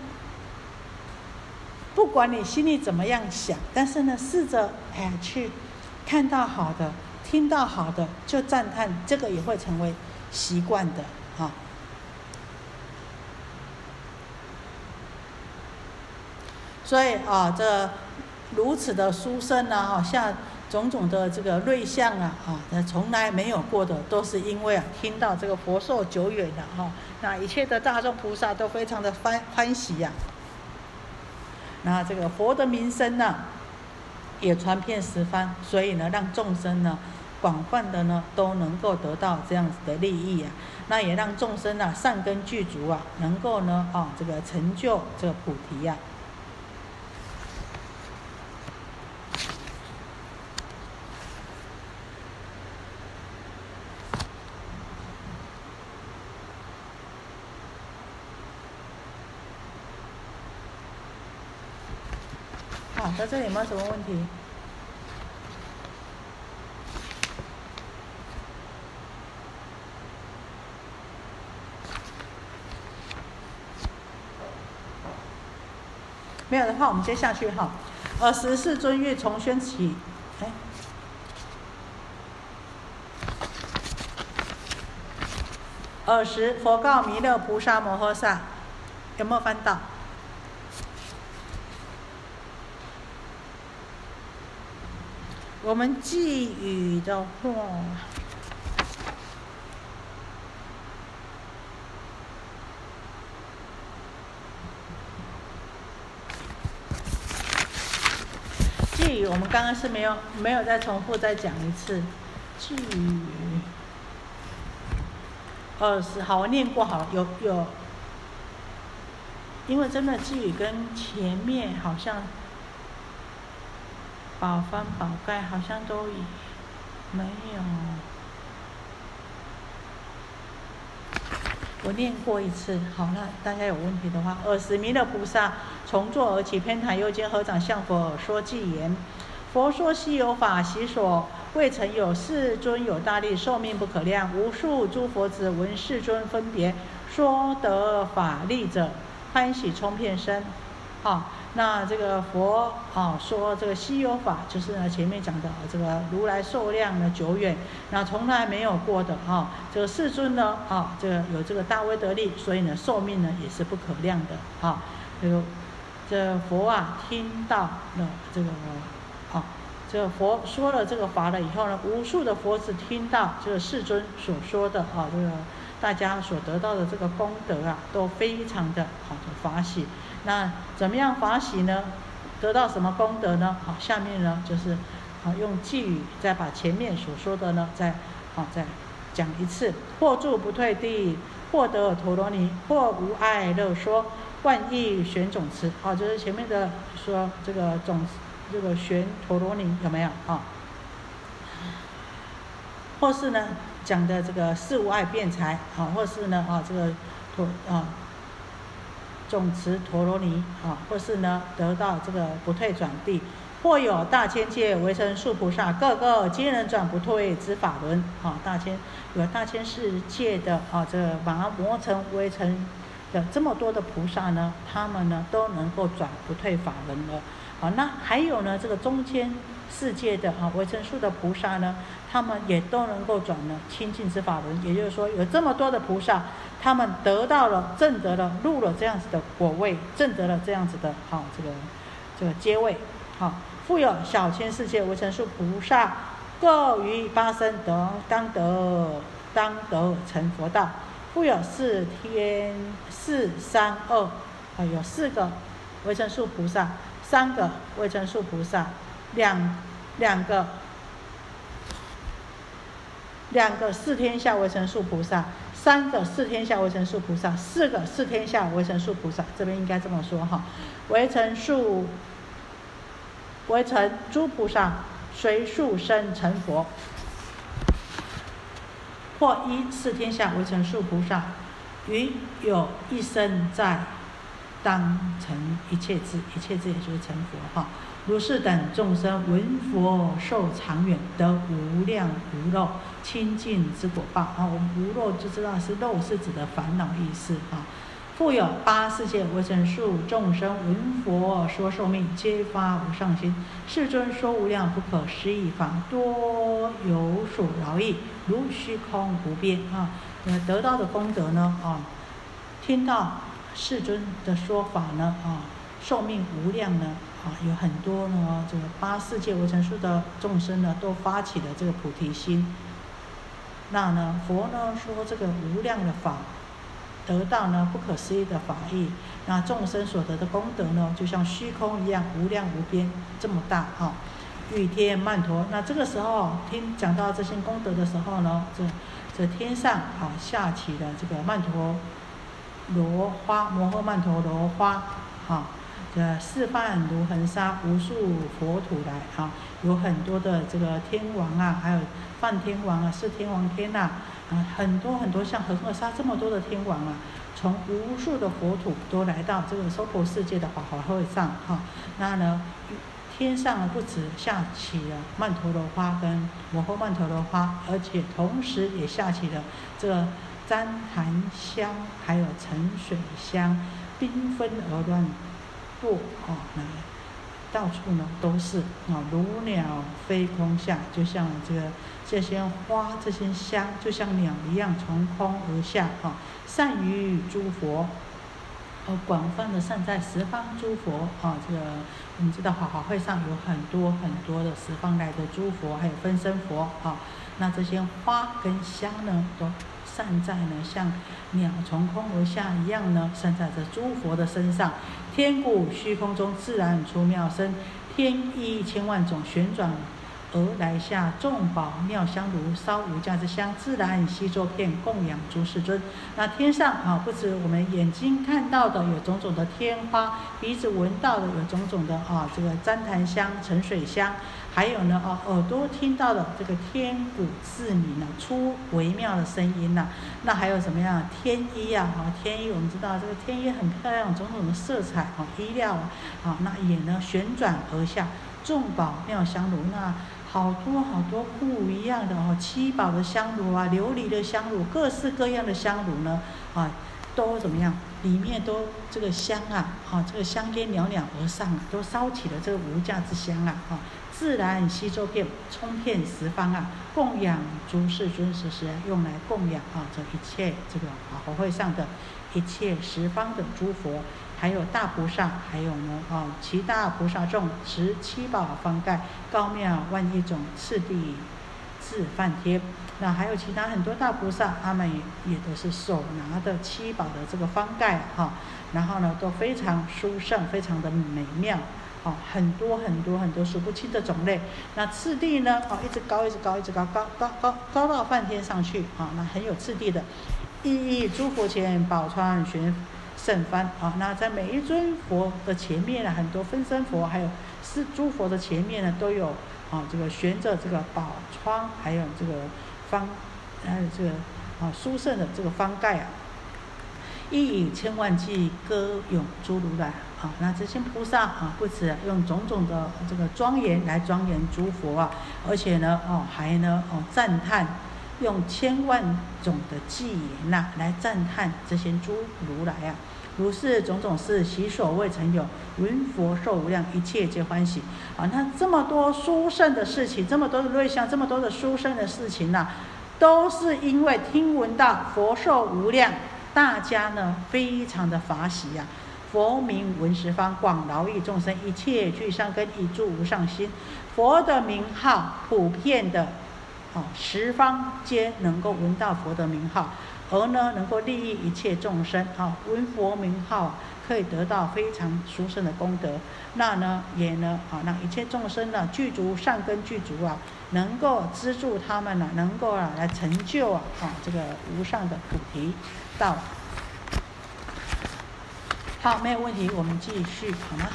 A: 不管你心里怎么样想，但是呢，试着哎去看到好的，听到好的，就赞叹，这个也会成为习惯的哈。所以啊，这如此的殊生呢，哈，像。种种的这个瑞相啊，啊，那从来没有过的，都是因为啊，听到这个佛寿久远的哈，那一切的大众菩萨都非常的欢欢喜呀。那这个佛的名声呢，也传遍十方，所以呢，让众生呢，广泛的呢，都能够得到这样子的利益啊。那也让众生啊，善根具足啊，能够呢，啊，这个成就这个菩提呀。好在这里有没有什么问题？没有的话，我们接下去哈。呃，十四尊月从宣起，哎，尔时佛告弥勒菩萨摩诃萨，有没有翻到？我们寄语的话，寄语，我们刚刚是没有没有再重复再讲一次，寄语。哦，是好，我念过好了，有有，因为真的寄语跟前面好像宝翻宝盖好像都已没有。我念过一次，好，那大家有问题的话，二十弥勒菩萨从座而起，偏袒右肩，合掌向佛说偈言：佛说西有法，习所未曾有。世尊有大力，寿命不可量。无数诸佛子闻世尊分别说得法力者，欢喜充遍身。好。那这个佛啊说这个稀有法，就是呢前面讲的这个如来寿量呢久远，那从来没有过的啊。这个世尊呢啊，这个有这个大威德力，所以呢寿命呢也是不可量的啊。这个这佛啊听到了这个啊，这佛说了这个法了以后呢，无数的佛子听到这个世尊所说的啊，这个大家所得到的这个功德啊，都非常的好的法喜。那怎么样法喜呢？得到什么功德呢？好，下面呢就是好用寄语再把前面所说的呢再好再讲一次。或住不退地，获得陀罗尼，或无爱乐说，万亿玄种词。好，就是前面的说这个种这个玄陀罗尼有没有啊？或是呢讲的这个世无碍辩才，好，或是呢啊这个陀啊。总持陀罗尼啊，或是呢得到这个不退转地，或有大千界围城树菩萨，个个皆能转不退之法轮啊，大千有大千世界的啊，这个把它磨成围城的这么多的菩萨呢，他们呢都能够转不退法轮了。啊，那还有呢这个中间世界的啊维生素的菩萨呢，他们也都能够转了清净之法轮，也就是说有这么多的菩萨。他们得到了正得了入了这样子的果位，正得了这样子的好这个这个阶位，好富有小千世界维生素菩萨，各于八生得当得当得成佛道，富有四天四三二，啊有四个维生素菩萨，三个维生素菩萨，两两个两个四天下为成数菩萨。三个四天下围城树菩萨，四个四天下围城树菩萨，这边应该这么说哈，围城树，围城诸菩萨随树生成佛，或一四天下围城树菩萨，于有一生在当成一切智，一切智也就是成佛哈。如是等众生闻佛寿长远，得无量无漏清净之果报啊！我们无漏就知道是漏是指的烦恼意思啊。复有八世界为尘数众生闻佛说寿命，皆发无上心。世尊说无量不可思议法，多有所饶益，如虚空无边啊！呃，得到的功德呢啊，听到世尊的说法呢啊，寿命无量呢。啊，有很多呢，这个八世界无尘数的众生呢，都发起了这个菩提心。那呢，佛呢说这个无量的法，得到呢不可思议的法义。那众生所得的功德呢，就像虚空一样无量无边，这么大啊！欲天曼陀，那这个时候听讲到这些功德的时候呢，这这天上啊下起了这个曼陀罗花，摩诃曼陀罗花，啊。这示范如恒沙，无数佛土来啊，有很多的这个天王啊，还有梵天王啊，四天王天呐，啊，很多很多像恒河沙这么多的天王啊，从无数的佛土都来到这个娑婆世界的法华会上哈。那呢，天上不止下起了曼陀罗花跟摩诃曼陀罗花，而且同时也下起了这个旃檀香，还有沉水香，缤纷而乱。不哦，那到处呢都是啊，如鸟飞空下，就像这个这些花、这些香，就像鸟一样从空而下啊，善于诸佛，呃，广泛的善在十方诸佛啊。这个我们知道，法华会上有很多很多的十方来的诸佛，还有分身佛啊。那这些花跟香呢，都。善在呢，像鸟从空而下一样呢，善在这诸佛的身上。天鼓虚空中自然出妙声，天衣千万种，旋转。而来下众宝妙香炉，烧无价之香，自然西作片供养诸世尊。那天上啊，不止我们眼睛看到的有种种的天花，鼻子闻到的有种种的啊，这个旃檀香、沉水香，还有呢啊，耳朵听到的这个天鼓自鸣呢，出微妙的声音呐。那还有什么样天衣啊？啊，天衣我们知道这个天衣很漂亮，种种的色彩啊，衣料啊，啊，那也呢旋转而下，众宝妙香炉那。好多好多不一样的哦，七宝的香炉啊，琉璃的香炉，各式各样的香炉呢，啊，都怎么样？里面都这个香啊，啊，这个香烟袅袅而上，都烧起了这个无价之香啊，啊，自然吸周遍，充遍十方啊，供养诸世尊时时用来供养啊，这一切这个啊，佛会上的一切十方的诸佛。还有大菩萨，还有呢，啊，其大菩萨众持七宝方盖，高妙万亿种，次第自梵天。那还有其他很多大菩萨，他们也也都是手拿的七宝的这个方盖哈，然后呢都非常殊胜，非常的美妙，哦，很多很多很多数不清的种类。那次第呢，哦，一直高，一直高，一直高，高高高高到梵天上去，啊，那很有次第的，意义诸佛前宝川玄。圣幡啊，那在每一尊佛的前面呢，很多分身佛，还有是诸佛的前面呢，都有啊，这个悬着这个宝窗，还有这个方，还有这个啊殊胜的这个方盖啊，一以千万计歌咏诸如来啊，那这些菩萨啊，不止用种种的这个庄严来庄严诸佛啊，而且呢，哦，还呢，哦，赞叹。用千万种的偈言呐，来赞叹这些诸如来啊，如是种种事，其所未曾有，闻佛受无量，一切皆欢喜啊！那这么多殊胜的事情，这么多的瑞相，这么多的殊胜的事情呐，都是因为听闻到佛寿无量，大家呢非常的法喜呀。佛名闻十方，广饶益众生，一切具上根，以住无上心。佛的名号普遍的。啊，十方皆能够闻到佛的名号，而呢，能够利益一切众生。啊，闻佛名号可以得到非常殊胜的功德。那呢，也呢，啊，让一切众生呢，具足善根具足啊，能够资助他们呢，能够啊，来成就啊，啊，这个无上的菩提道。好，没有问题，我们继续，好吗？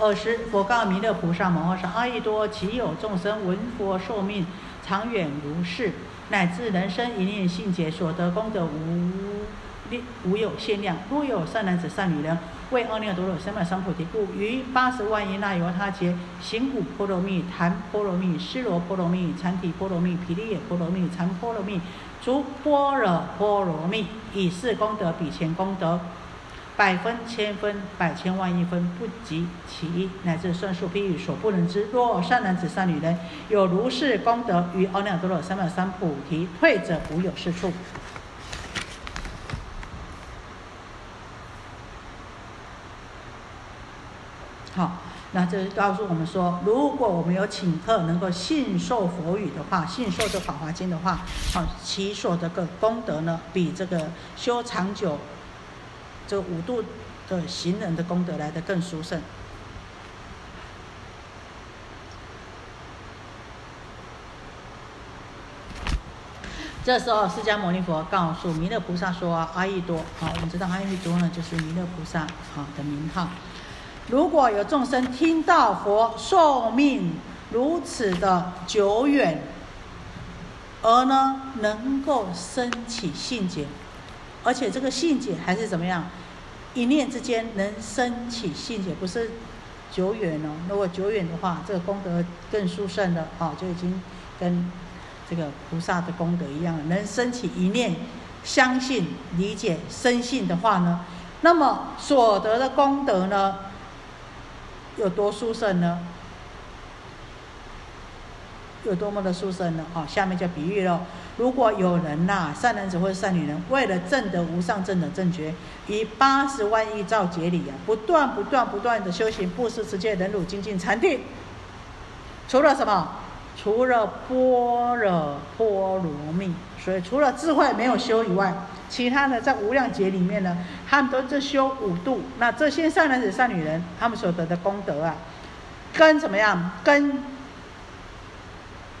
A: 尔时，佛告弥勒菩萨：“摩诃萨，阿逸多，其有众生闻佛受命长远如是，乃至人生一念性解所得功德无无有限量？若有善男子、善女人，为阿耨多罗三藐三菩提故，于八十万亿那由他劫，行古波罗蜜、檀波罗蜜、尸罗波罗蜜、禅体波罗蜜、毗利耶波罗蜜、禅波罗蜜、诸般若波罗蜜，以是功德比前功德。”百分、千分、百千万亿分不及其一，乃至算数譬喻所不能知。若善男子、善女人有如是功德，于阿耨多罗三藐三菩提退者无有是处。好，那这告诉我们说，如果我们有请客能够信受佛语的话，信受这《法华经》的话，好，其所得个功德呢，比这个修长久。这五度的行人的功德来的更殊胜。这时候，释迦牟尼佛告诉弥勒菩萨说：“阿逸多，好，我们知道阿逸多呢，就是弥勒菩萨好的名号。如果有众生听到佛寿命如此的久远，而呢能够升起信解。”而且这个信解还是怎么样？一念之间能升起信解，不是久远哦。如果久远的话，这个功德更殊胜了哦，就已经跟这个菩萨的功德一样了。能升起一念相信、理解、深信的话呢，那么所得的功德呢，有多殊胜呢？有多么的殊胜呢？哦，下面就比喻了。如果有人呐，善男子或者善女人，为了证得无上正等正觉，以八十万亿兆劫里啊，不断不断不断的修行布施持戒忍辱精进禅定，除了什么？除了般若波罗蜜，所以除了智慧没有修以外，其他的在无量劫里面呢，他们都是修五度。那这些善男子、善女人，他们所得的功德啊，跟怎么样？跟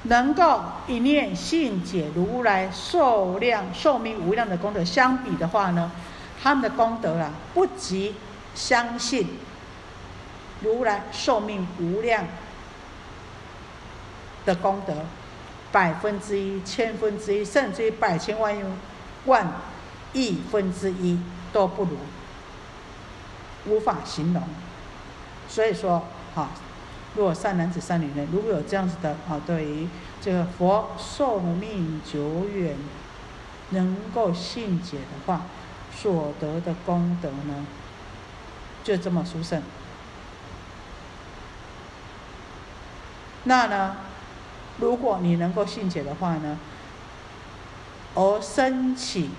A: 能够一念信解如来寿量寿命无量的功德相比的话呢，他们的功德啊，不及相信如来寿命无量的功德。百分之一、千分之一，甚至于百千万亿万亿分之一都不如，无法形容。所以说，哈，若善男子、善女人，如果有这样子的啊，对于这个佛寿命久远，能够信解的话，所得的功德呢，就这么殊胜。那呢？如果你能够信解的话呢，而升起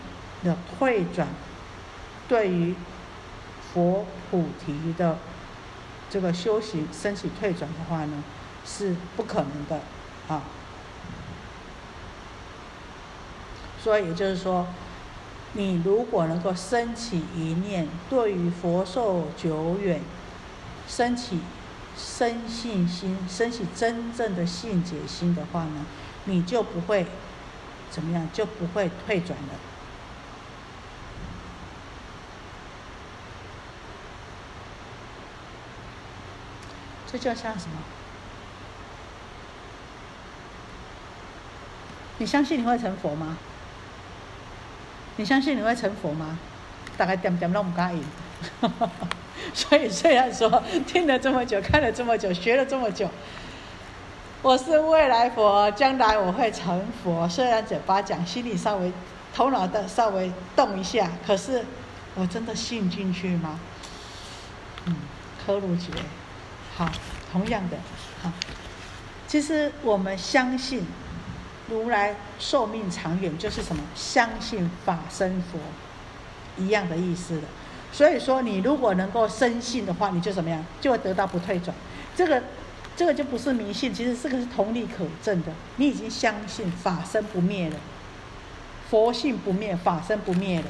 A: 的退转，对于佛菩提的这个修行升起退转的话呢，是不可能的啊。所以也就是说，你如果能够升起一念，对于佛寿久远升起。生信心，升起真正的信解心的话呢，你就不会怎么样，就不会退转了。这叫像什么？你相信你会成佛吗？你相信你会成佛吗？大概点点都唔介意。所以虽然说听了这么久，看了这么久，学了这么久，我是未来佛，将来我会成佛。虽然嘴巴讲，心里稍微、头脑的稍微动一下，可是我真的信进去吗？嗯，科鲁觉，好，同样的，好，其实我们相信如来寿命长远，就是什么？相信法身佛一样的意思的。所以说，你如果能够深信的话，你就怎么样，就会得到不退转。这个，这个就不是迷信，其实这个是同理可证的。你已经相信法身不灭了，佛性不灭，法身不灭了，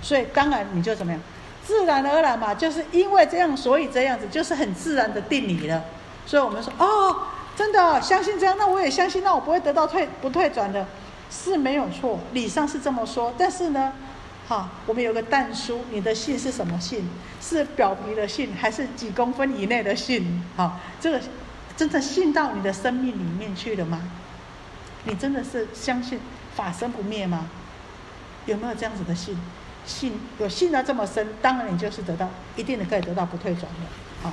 A: 所以当然你就怎么样，自然而然嘛，就是因为这样，所以这样子就是很自然的定理了。所以我们说，哦，真的相信这样，那我也相信，那我不会得到退不退转的，是没有错，理上是这么说，但是呢？好，我们有个蛋书，你的信是什么信？是表皮的信，还是几公分以内的信？好，这个真的信到你的生命里面去了吗？你真的是相信法身不灭吗？有没有这样子的信？信有信到这么深，当然你就是得到一定的可以得到不退转的。好，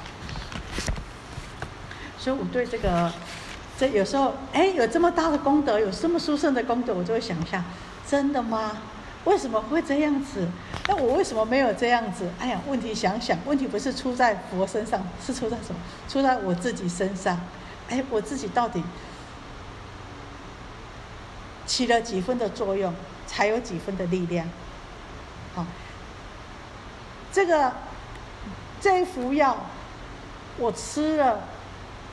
A: 所以我对这个，这有时候哎，有这么大的功德，有这么殊胜的功德，我就会想一下，真的吗？为什么会这样子？那我为什么没有这样子？哎呀，问题想想，问题不是出在佛身上，是出在什么？出在我自己身上。哎，我自己到底起了几分的作用，才有几分的力量？啊，这个这一服药我吃了，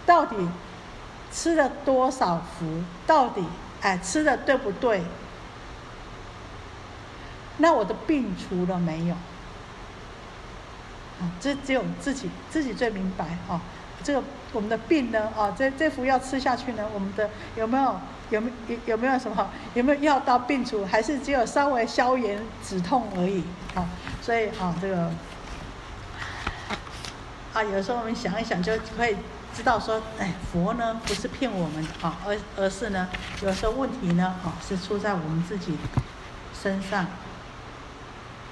A: 到底吃了多少服？到底哎，吃的对不对？那我的病除了没有？啊，这只有自己自己最明白啊。这个我们的病呢，啊，这这副药吃下去呢，我们的有没有有没有有没有什么有没有药到病除？还是只有稍微消炎止痛而已？啊，所以啊，这个啊，有时候我们想一想就会知道说，哎，佛呢不是骗我们的啊，而而是呢，有时候问题呢，啊，是出在我们自己身上。